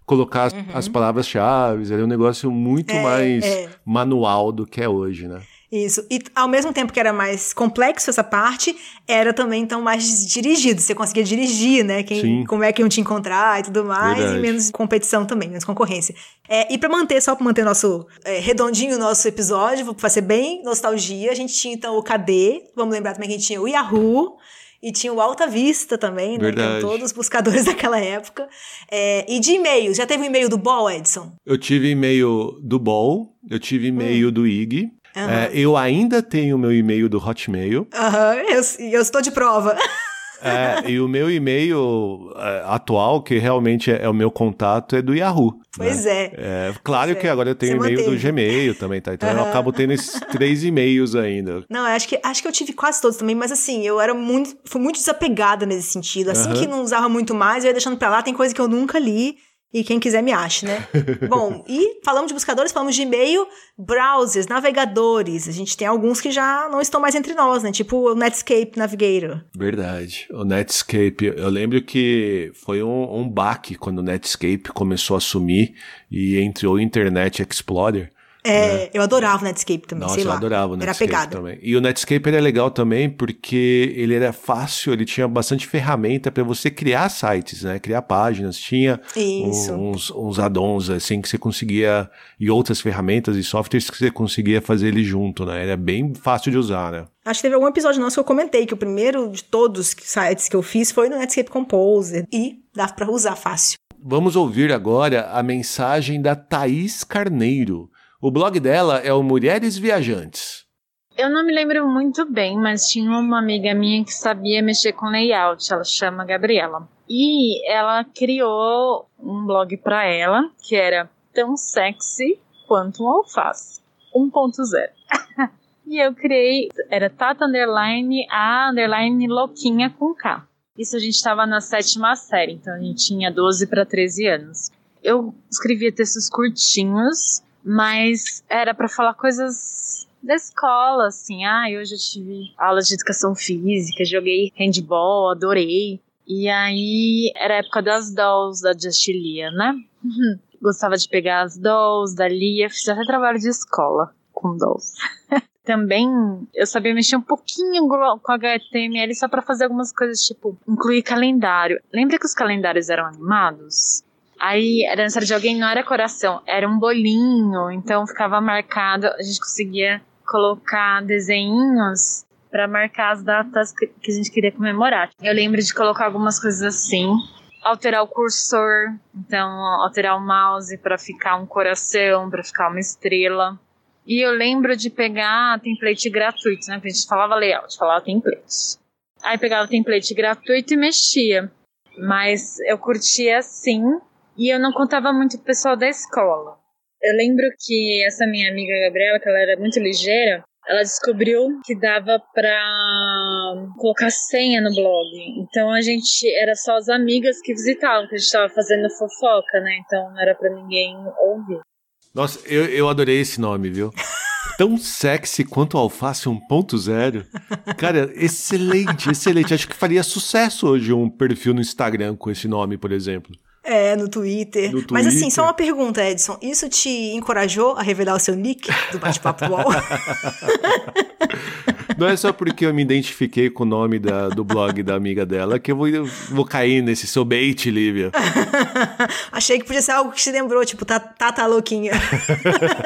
colocar as, as palavras-chave. Era um negócio muito Uhum. É, mais é. manual do que é hoje, né? Isso. E ao mesmo tempo que era mais complexo essa parte, era também então mais dirigido. Você conseguia dirigir, né? Quem, Sim. como é que iam te encontrar e tudo mais, Verdade. e menos competição também, menos concorrência. É, e para manter, só para manter nosso é, redondinho o nosso episódio, vou fazer bem nostalgia, a gente tinha então o KD, vamos lembrar também que a gente tinha o Yahoo. E tinha o Alta Vista também, né? Verdade. todos os buscadores daquela época. É, e de e-mails, já teve o e-mail do Ball, Edson? Eu tive e-mail do Ball, eu tive e-mail do IG. Hum. Aham. É, eu ainda tenho meu e-mail do Hotmail. Aham, eu, eu estou de prova. É, e o meu e-mail é, atual, que realmente é, é o meu contato, é do Yahoo. Pois né? é. É, claro Pois que é. agora eu tenho e-mail do. Gmail também, tá? Então eu Aham. acabo tendo esses três e-mails ainda. Não, eu acho que, acho que eu tive quase todos também, mas assim, eu era muito, fui muito desapegada nesse sentido. Assim Aham. que não usava muito mais, eu ia deixando pra lá, tem coisa que eu nunca li. E quem quiser me ache, né? Bom, e falamos de buscadores, falamos de e-mail, browsers, navegadores. A gente tem alguns que já não estão mais entre nós, né? Tipo o Netscape Navigator. Verdade. O Netscape, eu lembro que foi um, um baque quando o Netscape começou a sumir e entrou o Internet Explorer. É, eu adorava o Netscape também, Nossa, sei eu lá. adorava o Era Netscape pegada. também. E o Netscape era legal também porque ele era fácil, ele tinha bastante ferramenta para você criar sites, né? Criar páginas, tinha uns, uns add-ons assim que você conseguia e outras ferramentas e softwares que você conseguia fazer ele junto, né? Era bem fácil de usar, né? Acho que teve algum episódio nosso que eu comentei que o primeiro de todos os sites que eu fiz foi no Netscape Composer. E dá pra usar fácil. Vamos ouvir agora a mensagem da Thaís Carneiro. O blog dela é o Mulheres Viajantes. Eu não me lembro muito bem, mas tinha uma amiga minha que sabia mexer com layout. Ela chama Gabriela. E ela criou um blog pra ela que era tão sexy quanto um alface. 1.0. e eu criei, era Tata Underline A Underline Louquinha com K. Isso a gente estava na sétima série, então a gente tinha 12 para 13 anos. Eu escrevia textos curtinhos, mas era para falar coisas da escola, assim. Ah, hoje eu tive aula de educação física, joguei handball, adorei. E aí era a época das dolls da Justilia, né? Gostava de pegar as dolls da Lia, fiz até trabalho de escola com dolls. Também eu sabia mexer um pouquinho com HTML só para fazer algumas coisas, tipo incluir calendário. Lembra que os calendários eram animados? Aí era aniversário de alguém, não era coração, era um bolinho, então ficava marcado, a gente conseguia colocar desenhinhos para marcar as datas que, a gente queria comemorar. Eu lembro de colocar algumas coisas assim, alterar o cursor, então alterar o mouse para ficar um coração, para ficar uma estrela. E eu lembro de pegar template gratuito, né? Porque a gente falava layout, falava template. Aí pegava template gratuito e mexia. Mas eu curtia assim, e eu não contava muito pro pessoal da escola. Eu lembro que essa minha amiga Gabriela, que ela era muito ligeira, ela descobriu que dava pra colocar senha no blog. Então a gente era só as amigas que visitavam, que a gente tava fazendo fofoca, né? Então não era pra ninguém ouvir. Nossa, eu, eu adorei esse nome, viu? Tão sexy quanto Alface 1.0. Cara, excelente, excelente. Acho que faria sucesso hoje um perfil no Instagram com esse nome, por exemplo. É, no Twitter. No Mas assim, Twitter. só uma pergunta, Edson. Isso te encorajou a revelar o seu nick do bate-papo UOL? Não é só porque eu me identifiquei com o nome da- do blog da amiga dela que eu vou, eu vou cair nesse seu bait, Lívia. Achei que podia ser algo que te lembrou, tipo, tá, tá, tá louquinha.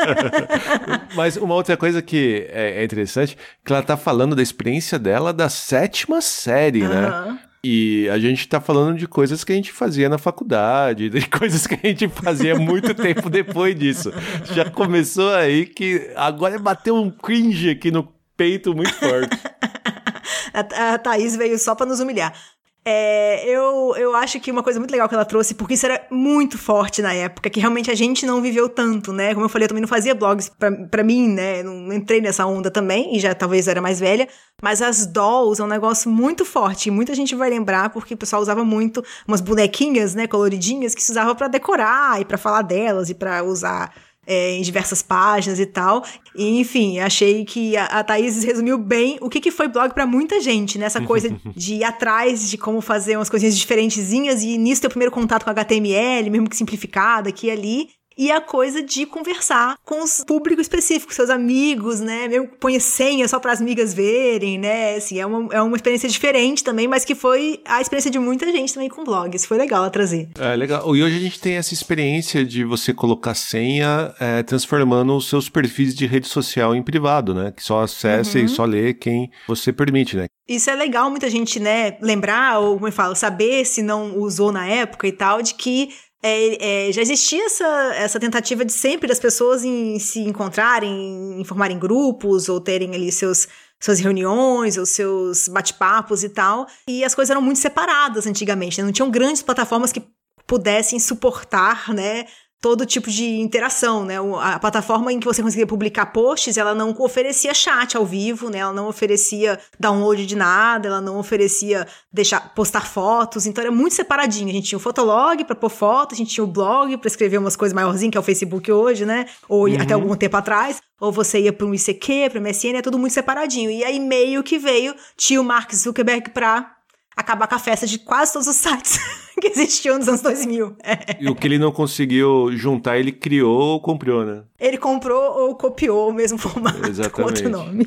Mas uma outra coisa que é, é interessante, que ela tá falando da experiência dela da sétima série, né? E a gente tá falando de coisas que a gente fazia na faculdade, de coisas que a gente fazia muito tempo depois disso. Já começou aí que agora bateu um cringe aqui no peito muito forte. A, a Thaís veio só pra nos humilhar. É, eu, eu acho que uma coisa muito legal que ela trouxe, porque isso era muito forte na época, que realmente a gente não viveu tanto, né? Como eu falei, eu também não fazia blogs pra mim, né? Não entrei nessa onda também, e já talvez era mais velha. Mas as dolls é um negócio muito forte, e muita gente vai lembrar, porque o pessoal usava muito umas bonequinhas, né, coloridinhas, que se usava pra decorar, e pra falar delas, e pra usar é, em diversas páginas e tal. E, enfim, achei que a, a Thaís resumiu bem o que, que foi blog pra muita gente, né? Essa coisa de ir atrás de como fazer umas coisinhas diferentezinhas e nisso ter o primeiro contato com HTML, mesmo que simplificado aqui e ali. E a coisa de conversar com os públicos específicos, seus amigos, né? Mesmo põe senha só para as amigas verem, né? Assim, é uma, é uma experiência diferente também, mas que foi a experiência de muita gente também com blogs. Foi legal ela trazer. É legal. E hoje a gente tem essa experiência de você colocar senha é, transformando os seus perfis de rede social em privado, né? Que só acessa e só lê quem você permite, né? Isso é legal muita gente, né, lembrar, ou como eu falo, saber se não usou na época e tal, de que é, é, já existia essa, essa tentativa de sempre das pessoas em se encontrarem, em formarem grupos, ou terem ali seus, suas reuniões, ou seus bate-papos e tal. E as coisas eram muito separadas antigamente, né? Não tinham grandes plataformas que pudessem suportar, né, todo tipo de interação, né? A plataforma em que você conseguia publicar posts, ela não oferecia chat ao vivo, né? Ela não oferecia download de nada, ela não oferecia deixar postar fotos, então era muito separadinho. A gente tinha o Fotolog para pôr foto, a gente tinha o blog para escrever umas coisas maiorzinhas, que é o Facebook hoje, né? Ou até algum tempo atrás, ou você ia para um ICQ, para MSN, é tudo muito separadinho. E aí meio que veio tio Mark Zuckerberg para acabar com a festa de quase todos os sites que existiam nos anos 2000. É. E o que ele não conseguiu juntar, ele criou ou comprou, né? Ele comprou ou copiou o mesmo formato com Exatamente. outro nome.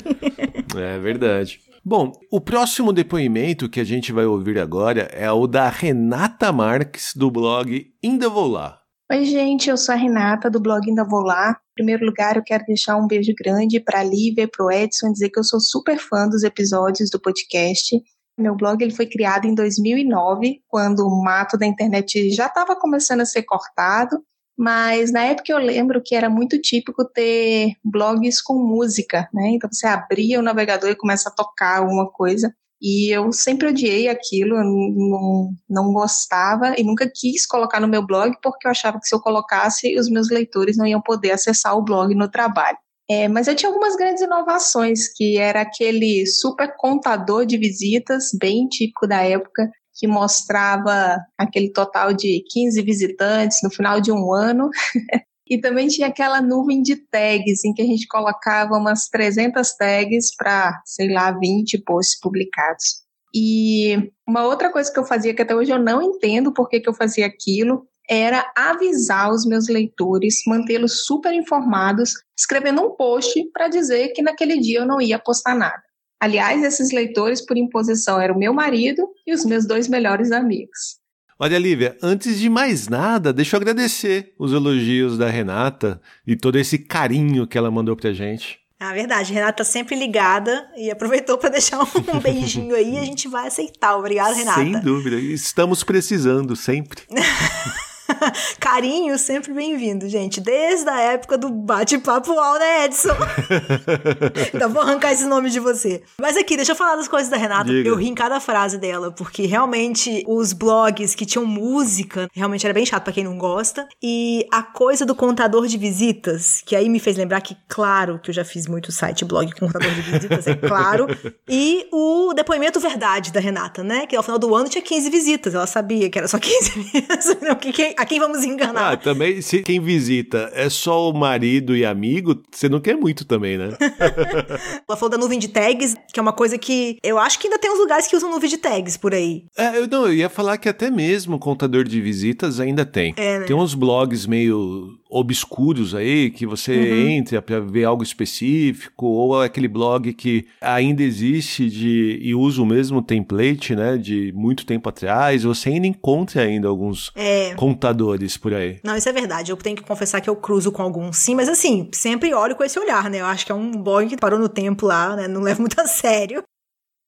É verdade. Bom, o próximo depoimento que a gente vai ouvir agora é o da Renata Marques, do blog Ainda Vou Lá. Oi, gente, eu sou a Renata do blog Ainda Vou Lá. Em primeiro lugar, eu quero deixar um beijo grande para a Lívia e para o Edson, dizer que eu sou super fã dos episódios do podcast. Meu blog ele foi criado em 2009, quando o mato da internet já estava começando a ser cortado, mas na época eu lembro que era muito típico ter blogs com música, né? Então você abria o navegador e começa a tocar alguma coisa. E eu sempre odiei aquilo, eu não, não gostava e nunca quis colocar no meu blog porque eu achava que se eu colocasse, os meus leitores não iam poder acessar o blog no trabalho. É, mas eu tinha algumas grandes inovações, que era aquele super contador de visitas, bem típico da época, que mostrava aquele total de 15 visitantes no final de um ano. E também tinha aquela nuvem de tags, em que a gente colocava umas 300 tags para, sei lá, 20 posts publicados. E uma outra coisa que eu fazia, que até hoje eu não entendo por que, que eu fazia aquilo, era avisar os meus leitores, mantê-los super informados, escrevendo um post para dizer que naquele dia eu não ia postar nada. Aliás, esses leitores, por imposição, eram o meu marido e os meus dois melhores amigos. Olha, Lívia, antes de mais nada, deixa eu agradecer os elogios da Renata e todo esse carinho que ela mandou pra gente. Ah, verdade. Renata tá sempre ligada e aproveitou para deixar um beijinho aí e a gente vai aceitar. Obrigada, Renata. Sem dúvida, estamos precisando sempre. Carinho sempre bem-vindo, gente. Desde a época do bate-papo UOL, né, Edson? então vou arrancar esse nome de você. Mas aqui, deixa eu falar das coisas da Renata. Diga. Eu ri em cada frase dela, porque realmente os blogs que tinham música, realmente era bem chato pra quem não gosta. E a coisa do contador de visitas, que aí me fez lembrar que, claro, que eu já fiz muito site blog com contador de visitas, é claro. E o depoimento verdade da Renata, né? Que ao final do ano tinha 15 visitas. Ela sabia que era só 15 mesmo. Não, que quem- a quem vamos enganar? Ah, também, se quem visita é só o marido e amigo, você não quer muito também, né? Ela falou da nuvem de tags, que é uma coisa que eu acho que ainda tem uns lugares que usam nuvem de tags por aí. É, eu, não, eu ia falar que até mesmo contador de visitas ainda tem. É, né? Tem uns blogs meio obscuros aí que você Uhum. entra para ver algo específico ou aquele blog que ainda existe de e usa o mesmo template, né, de muito tempo atrás, você ainda encontra ainda alguns É. contadores por aí. Não, isso é verdade. Eu tenho que confessar que eu cruzo com alguns sim, mas assim, sempre olho com esse olhar, né? Eu acho que é um blog que parou no tempo lá, né? Não levo muito a sério.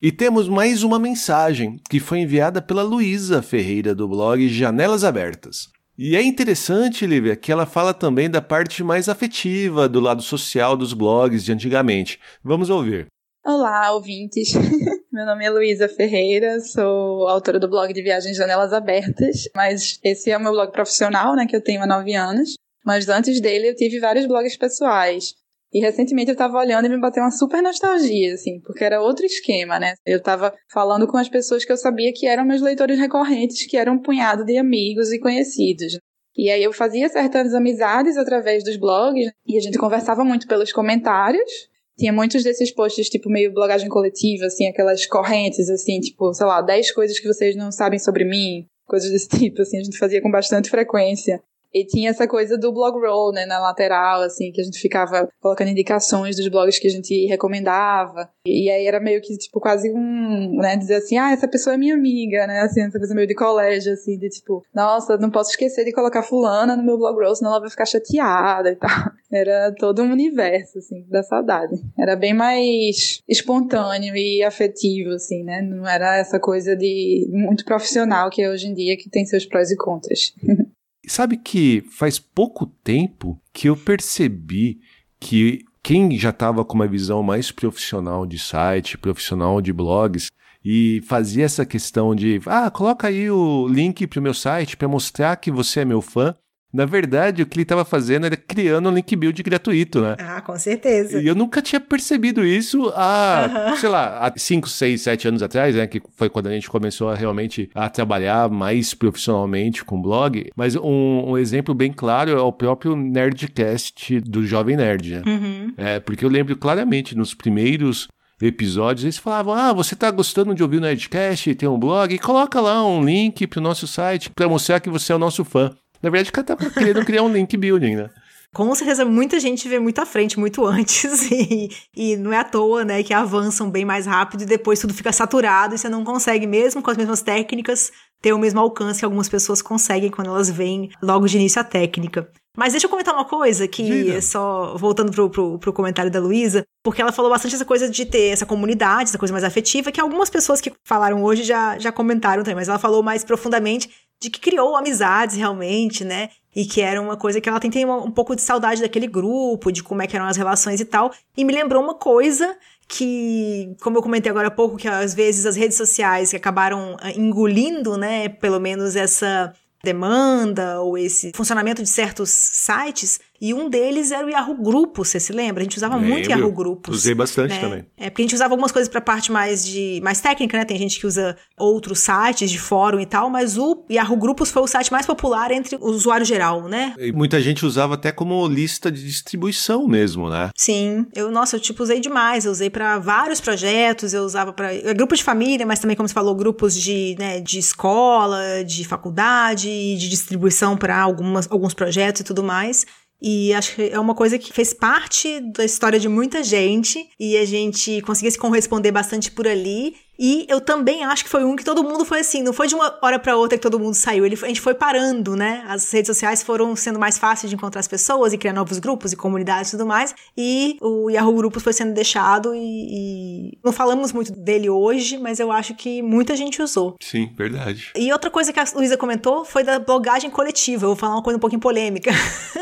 E temos mais uma mensagem que foi enviada pela Luísa Ferreira do blog Janelas Abertas. E é interessante, Lívia, que ela fala também da parte mais afetiva do lado social dos blogs de antigamente. Vamos ouvir. Olá, ouvintes. Meu nome é Luísa Ferreira, sou autora do blog de viagens Janelas Abertas, mas esse é o meu blog profissional, né, que eu tenho há nove anos. Mas antes dele eu tive vários blogs pessoais. E recentemente eu tava olhando e me bateu uma super nostalgia, assim, porque era outro esquema, né? Eu tava falando com as pessoas que eu sabia que eram meus leitores recorrentes, que eram um punhado de amigos e conhecidos. E aí eu fazia certas amizades através dos blogs, e a gente conversava muito pelos comentários, tinha muitos desses posts, tipo, meio blogagem coletiva, assim, aquelas correntes, assim, tipo, sei lá, 10 coisas que vocês não sabem sobre mim, coisas desse tipo, assim, a gente fazia com bastante frequência. E tinha essa coisa do blog roll, né, na lateral, assim, que a gente ficava colocando indicações dos blogs que a gente recomendava. E aí era meio que, tipo, quase um, né, dizer assim, ah, essa pessoa é minha amiga, né, assim, essa coisa meio de colégio, assim, de tipo, nossa, não posso esquecer de colocar fulana no meu blog roll, senão ela vai ficar chateada e tal. Era todo um universo, assim, da saudade. Era bem mais espontâneo e afetivo, assim, né, não era essa coisa de muito profissional que é hoje em dia, que tem seus prós e contras. Sabe que faz pouco tempo que eu percebi que quem já estava com uma visão mais profissional de site, profissional de blogs, e fazia essa questão de, ah, coloca aí o link para o meu site para mostrar que você é meu fã. Na verdade, o que ele estava fazendo era criando um link build gratuito, né? Ah, com certeza. E eu nunca tinha percebido isso há, Aham. sei lá, há 5, 6, 7 anos atrás, né? Que foi quando a gente começou a realmente a trabalhar mais profissionalmente com blog. Mas um, um exemplo bem claro é o próprio Nerdcast do Jovem Nerd, né? Uhum. É, porque eu lembro claramente nos primeiros episódios, eles falavam: Ah, você tá gostando de ouvir o Nerdcast, tem um blog, coloca lá um link pro nosso site para mostrar que você é o nosso fã. Na verdade, o cara tava querendo criar um link building, né? Com certeza, muita gente vê muito à frente, muito antes, e, e não é à toa, né, que avançam bem mais rápido e depois tudo fica saturado e você não consegue, mesmo com as mesmas técnicas, ter o mesmo alcance que algumas pessoas conseguem quando elas veem logo de início a técnica. Mas deixa eu comentar uma coisa que, Diga. é só voltando pro, pro, pro comentário da Luísa, porque ela falou bastante essa coisa de ter essa comunidade, essa coisa mais afetiva, que algumas pessoas que falaram hoje já, já comentaram também, mas ela falou mais profundamente de que criou amizades realmente, né? E que era uma coisa que ela tem, tem um pouco de saudade daquele grupo, de como é que eram as relações e tal. E me lembrou uma coisa que, como eu comentei agora há pouco, que às vezes as redes sociais que acabaram ah, engolindo, né, pelo menos essa demanda ou esse funcionamento de certos sites, e um deles era o Yahoo Grupos, você se lembra? A gente usava muito Lembro. Yahoo Grupos. Usei bastante né? também. É, porque a gente usava algumas coisas pra parte mais de mais técnica, né? Tem gente que usa outros sites de fórum e tal, mas o Yahoo Grupos foi o site mais popular entre o usuário geral, né? E muita gente usava até como lista de distribuição mesmo, né? Sim, eu, nossa, eu tipo usei demais, eu usei pra vários projetos, eu usava para grupo de família, mas também como você falou, grupos de, né, de escola, de faculdade, de distribuição pra algumas alguns projetos e tudo mais. E acho que é uma coisa que fez parte da história de muita gente e a gente conseguia se corresponder bastante por ali. E eu também acho que foi um que todo mundo foi assim, não foi de uma hora pra outra que todo mundo saiu. Ele, a gente foi parando, né? As redes sociais foram sendo mais fáceis de encontrar as pessoas e criar novos grupos e comunidades e tudo mais. E o Yahoo Grupos foi sendo deixado e, e não falamos muito dele hoje, mas eu acho que muita gente usou. Sim, verdade. E outra coisa que a Luísa comentou foi da blogagem coletiva. Eu vou falar uma coisa um pouquinho polêmica.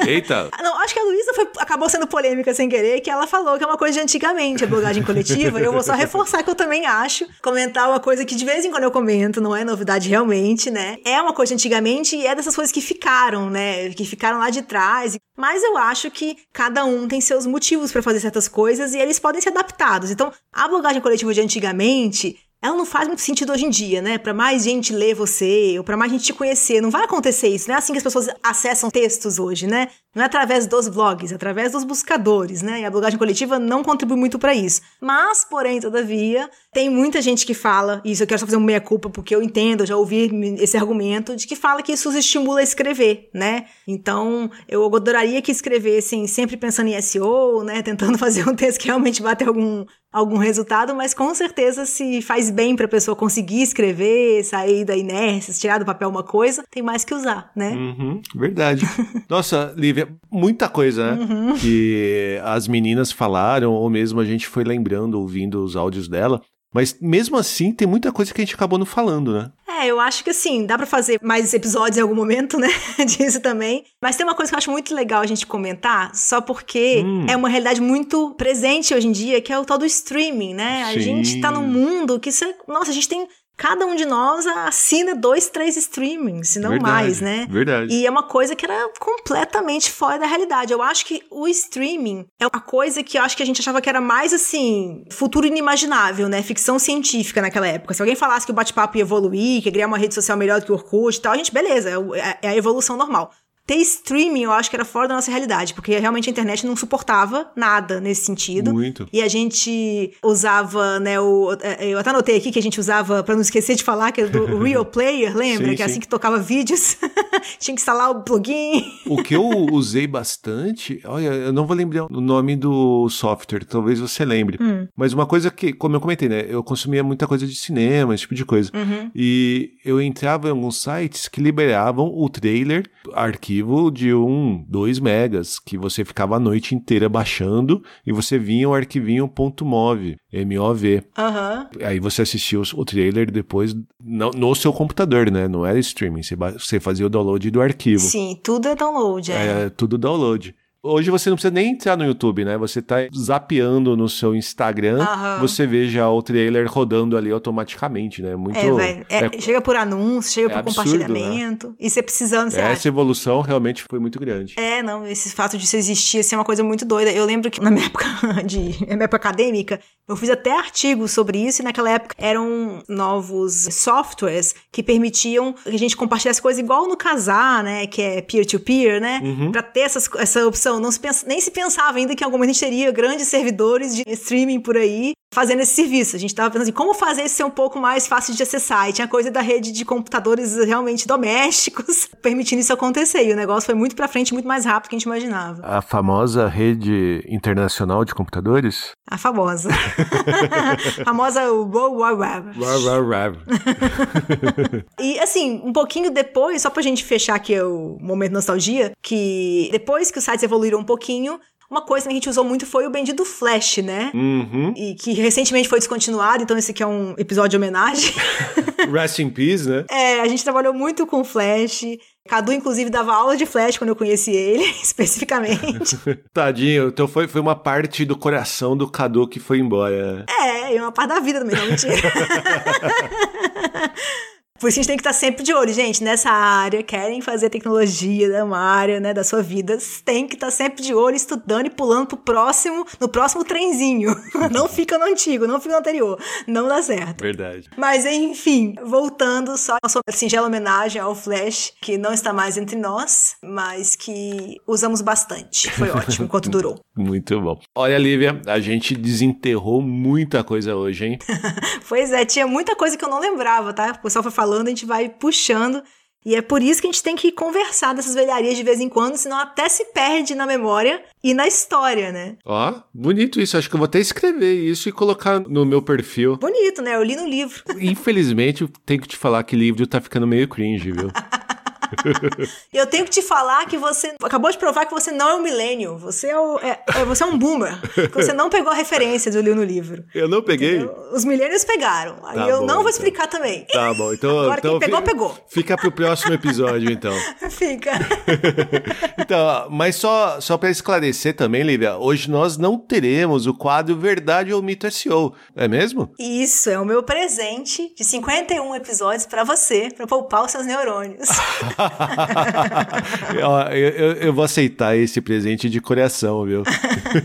Eita, Não, acho que a Luísa foi- acabou sendo polêmica sem querer, que ela falou que é uma coisa de antigamente, a blogagem coletiva. Eu vou só reforçar que eu também acho. Comentar uma coisa que de vez em quando eu comento, não é novidade realmente, né? É uma coisa de antigamente e é dessas coisas que ficaram, né? Que ficaram lá de trás. Mas eu acho que cada um tem seus motivos pra fazer certas coisas e eles podem ser adaptados. Então, a blogagem coletiva de antigamente ela não faz muito sentido hoje em dia, né? Para mais gente ler você, ou para mais gente te conhecer, não vai acontecer isso. Não é assim que as pessoas acessam textos hoje, né? Não é através dos blogs, é através dos buscadores, né? E a blogagem coletiva não contribui muito para isso. Mas, porém, todavia, tem muita gente que fala, e isso eu quero só fazer uma meia-culpa, porque eu entendo, eu já ouvi esse argumento, de que fala que isso os estimula a escrever, né? Então, eu adoraria que escrevessem sempre pensando em SEO, né? Tentando fazer um texto que realmente vai ter algum, algum resultado, mas com certeza se faz bem para a pessoa conseguir escrever, sair da inércia, tirar do papel uma coisa, tem mais que usar, né? Uhum, verdade. Nossa, Lívia, muita coisa, né? Uhum. Que as meninas falaram, ou mesmo a gente foi lembrando, ouvindo os áudios dela. Mas mesmo assim, tem muita coisa que a gente acabou não falando, né? É, eu acho que assim, dá pra fazer mais episódios em algum momento, né? Disso também. Mas tem uma coisa que eu acho muito legal a gente comentar, só porque Hum. é uma realidade muito presente hoje em dia, que é o tal do streaming, né? A Sim. gente tá num mundo que. Nossa, a gente tem. Cada um de nós assina dois, três streamings, se não Verdade, mais, né? Verdade. E é uma coisa que era completamente fora da realidade. Eu acho que o streaming é a coisa que eu acho que a gente achava que era mais assim, futuro inimaginável, né? Ficção científica naquela época. Se alguém falasse que o bate-papo ia evoluir, que ia criar uma rede social melhor do que o Orkut e tal, a gente, beleza, é é é a evolução normal. Ter streaming eu acho que era fora da nossa realidade, porque realmente a internet não suportava nada nesse sentido. Muito. E a gente usava, né, o. é, Eu até anotei aqui que a gente usava, pra não esquecer de falar, que era do Real Player, lembra? Sim, que é sim. assim que tocava vídeos. Tinha que instalar o plugin. O que eu usei bastante, olha, eu não vou lembrar o nome do software, talvez você lembre. Hum. Mas uma coisa que, como eu comentei, né? Eu consumia muita coisa de cinema, esse tipo de coisa. Uhum. E eu entrava em alguns sites que liberavam o trailer, arquivo de um, 2 megas, que você ficava a noite inteira baixando e você vinha o arquivinho .mov, MOV. Aham. Aí você assistia os- o trailer depois no, no seu computador, né? Não era streaming, você, você fazia o download do arquivo. Sim, tudo é download, é. É tudo download. Hoje você não precisa nem entrar no YouTube, né? Você tá zapeando no seu Instagram, Aham. você vê já o trailer rodando ali automaticamente, né? Muito. É, vai. É, é- chega por anúncio, chega é por absurdo, compartilhamento. E você precisando, você essa acha. evolução realmente foi muito grande. É, não, esse fato de isso existir assim, é uma coisa muito doida. Eu lembro que na minha época de na minha época acadêmica, eu fiz até artigos sobre isso, e naquela época eram novos softwares que permitiam que a gente compartilhasse coisas igual no casar, né? Que é peer-to-peer, né? Uhum. Pra ter essas, essa opção. Não se pensa, nem se pensava ainda que em algum momento a gente teria grandes servidores de streaming por aí fazendo esse serviço. A gente tava pensando assim, como fazer isso ser um pouco mais fácil de acessar? E tinha coisa da rede de computadores realmente domésticos permitindo isso acontecer. E o negócio foi muito pra frente, muito mais rápido do que a gente imaginava. A famosa rede internacional de computadores? A famosa. a famosa World Wide Web. E assim, um pouquinho depois, só pra gente fechar aqui o momento nostalgia, que depois que os sites evoluíram um pouquinho, uma coisa que a gente usou muito foi o bendito Flash, né? uhum. E que recentemente foi descontinuado, então esse aqui é um episódio de homenagem. Rest in peace, né? É, a gente trabalhou muito com Flash. Cadu, inclusive, dava aula de Flash quando eu conheci ele, especificamente. Tadinho, então foi, foi uma parte do coração do Cadu que foi embora. É, e uma parte da vida também, não mentira. Por isso a gente tem que estar sempre de olho, gente, nessa área, querem fazer tecnologia, né, uma área, né, da sua vida, tem que estar sempre de olho, estudando e pulando pro próximo, no próximo trenzinho. Não fica no antigo, não fica no anterior, não dá certo. Verdade. Mas enfim, voltando só a sua singela homenagem ao Flash, que não está mais entre nós, mas que usamos bastante. Foi ótimo enquanto durou. Muito bom. Olha, Lívia, a gente desenterrou muita coisa hoje, hein? Pois é, tinha muita coisa que eu não lembrava, tá? O pessoal foi falando, a gente vai puxando. E é por isso que a gente tem que conversar dessas velharias de vez em quando, senão até se perde na memória e na história, né? Ó, bonito isso. Acho que eu vou até escrever isso e colocar no meu perfil. Bonito, né? Eu li no livro. Infelizmente, eu tenho que te falar que livro tá ficando meio cringe, viu? Eu tenho que te falar que você acabou de provar que você não é um milênio. Você é, o- é- é- você é um boomer. você não pegou a referência do li no livro. Eu não peguei? entendeu? Os milênios pegaram. Aí Tá eu bom, não vou então. explicar também. Tá bom, então. Agora então quem pegou, pegou. Fica pro próximo episódio, então. Fica. Então, mas só, só para esclarecer também, Lívia, hoje nós não teremos o quadro Verdade ou Mito SEO, é mesmo? Isso é o meu presente de 51 episódios pra você, pra poupar os seus neurônios. eu, eu, eu, vou aceitar esse presente de coração, viu?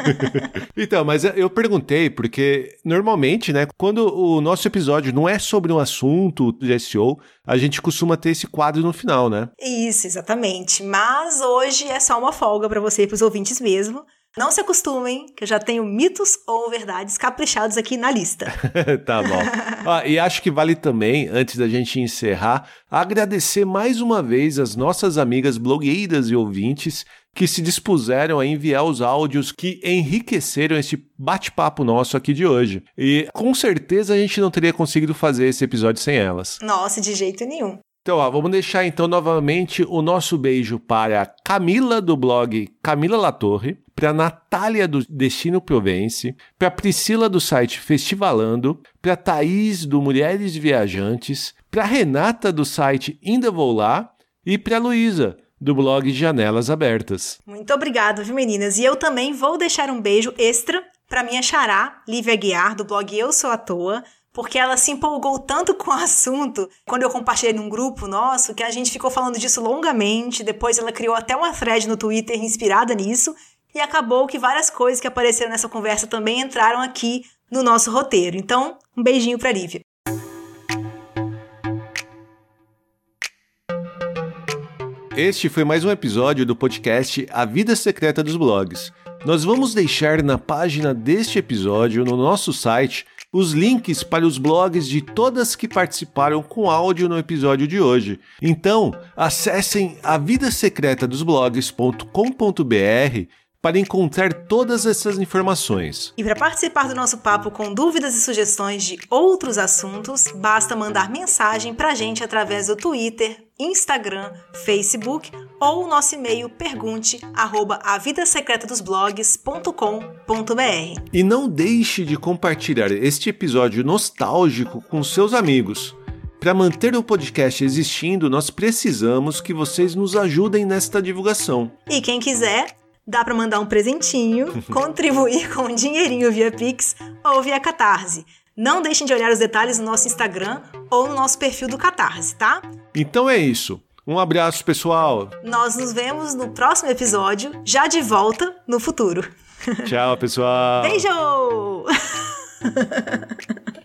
então, mas eu perguntei porque normalmente, né, quando o nosso episódio não é sobre um assunto de SEO, a gente costuma ter esse quadro no final, né? Isso, exatamente. Mas hoje é só uma folga para você e para os ouvintes mesmo. Não se acostumem, que eu já tenho mitos ou verdades caprichados aqui na lista. tá bom. Ah, e acho que vale também, antes da gente encerrar, agradecer mais uma vez as nossas amigas blogueiras e ouvintes que se dispuseram a enviar os áudios que enriqueceram esse bate-papo nosso aqui de hoje. E com certeza a gente não teria conseguido fazer esse episódio sem elas. Nossa, de jeito nenhum. Então, ó, vamos deixar então novamente o nosso beijo para Camila do blog Camila Latorre, para Natália do Destino Provence, para Priscila do site Festivalando, para Thaís do Mulheres Viajantes, para Renata do site Ainda Vou Lá e para Luísa do blog Janelas Abertas. Muito obrigada, viu, meninas? E eu também vou deixar um beijo extra para minha xará, Lívia Guiar, do blog Eu Sou à Toa, porque ela se empolgou tanto com o assunto quando eu compartilhei num grupo nosso que a gente ficou falando disso longamente. Depois ela criou até uma thread no Twitter inspirada nisso e acabou que várias coisas que apareceram nessa conversa também entraram aqui no nosso roteiro. Então, um beijinho para Lívia. Este foi mais um episódio do podcast A Vida Secreta dos Blogs. Nós vamos deixar na página deste episódio, no nosso site, os links para os blogs de todas que participaram com áudio no episódio de hoje. Então, acessem avidasecretadosblogs.com.br para encontrar todas essas informações. E para participar do nosso papo com dúvidas e sugestões de outros assuntos, basta mandar mensagem para a gente através do Twitter, Instagram, Facebook ou o nosso e-mail pergunte arroba avidasecretadosblogs.com.br. E não deixe de compartilhar este episódio nostálgico com seus amigos. Para manter o podcast existindo, nós precisamos que vocês nos ajudem nesta divulgação. E quem quiser, dá para mandar um presentinho, contribuir com um dinheirinho via Pix ou via Catarse. Não deixem de olhar os detalhes no nosso Instagram ou no nosso perfil do Catarse, tá? Então é isso. Um abraço, pessoal. Nós nos vemos no próximo episódio, já de volta no futuro. Tchau, pessoal. Beijo!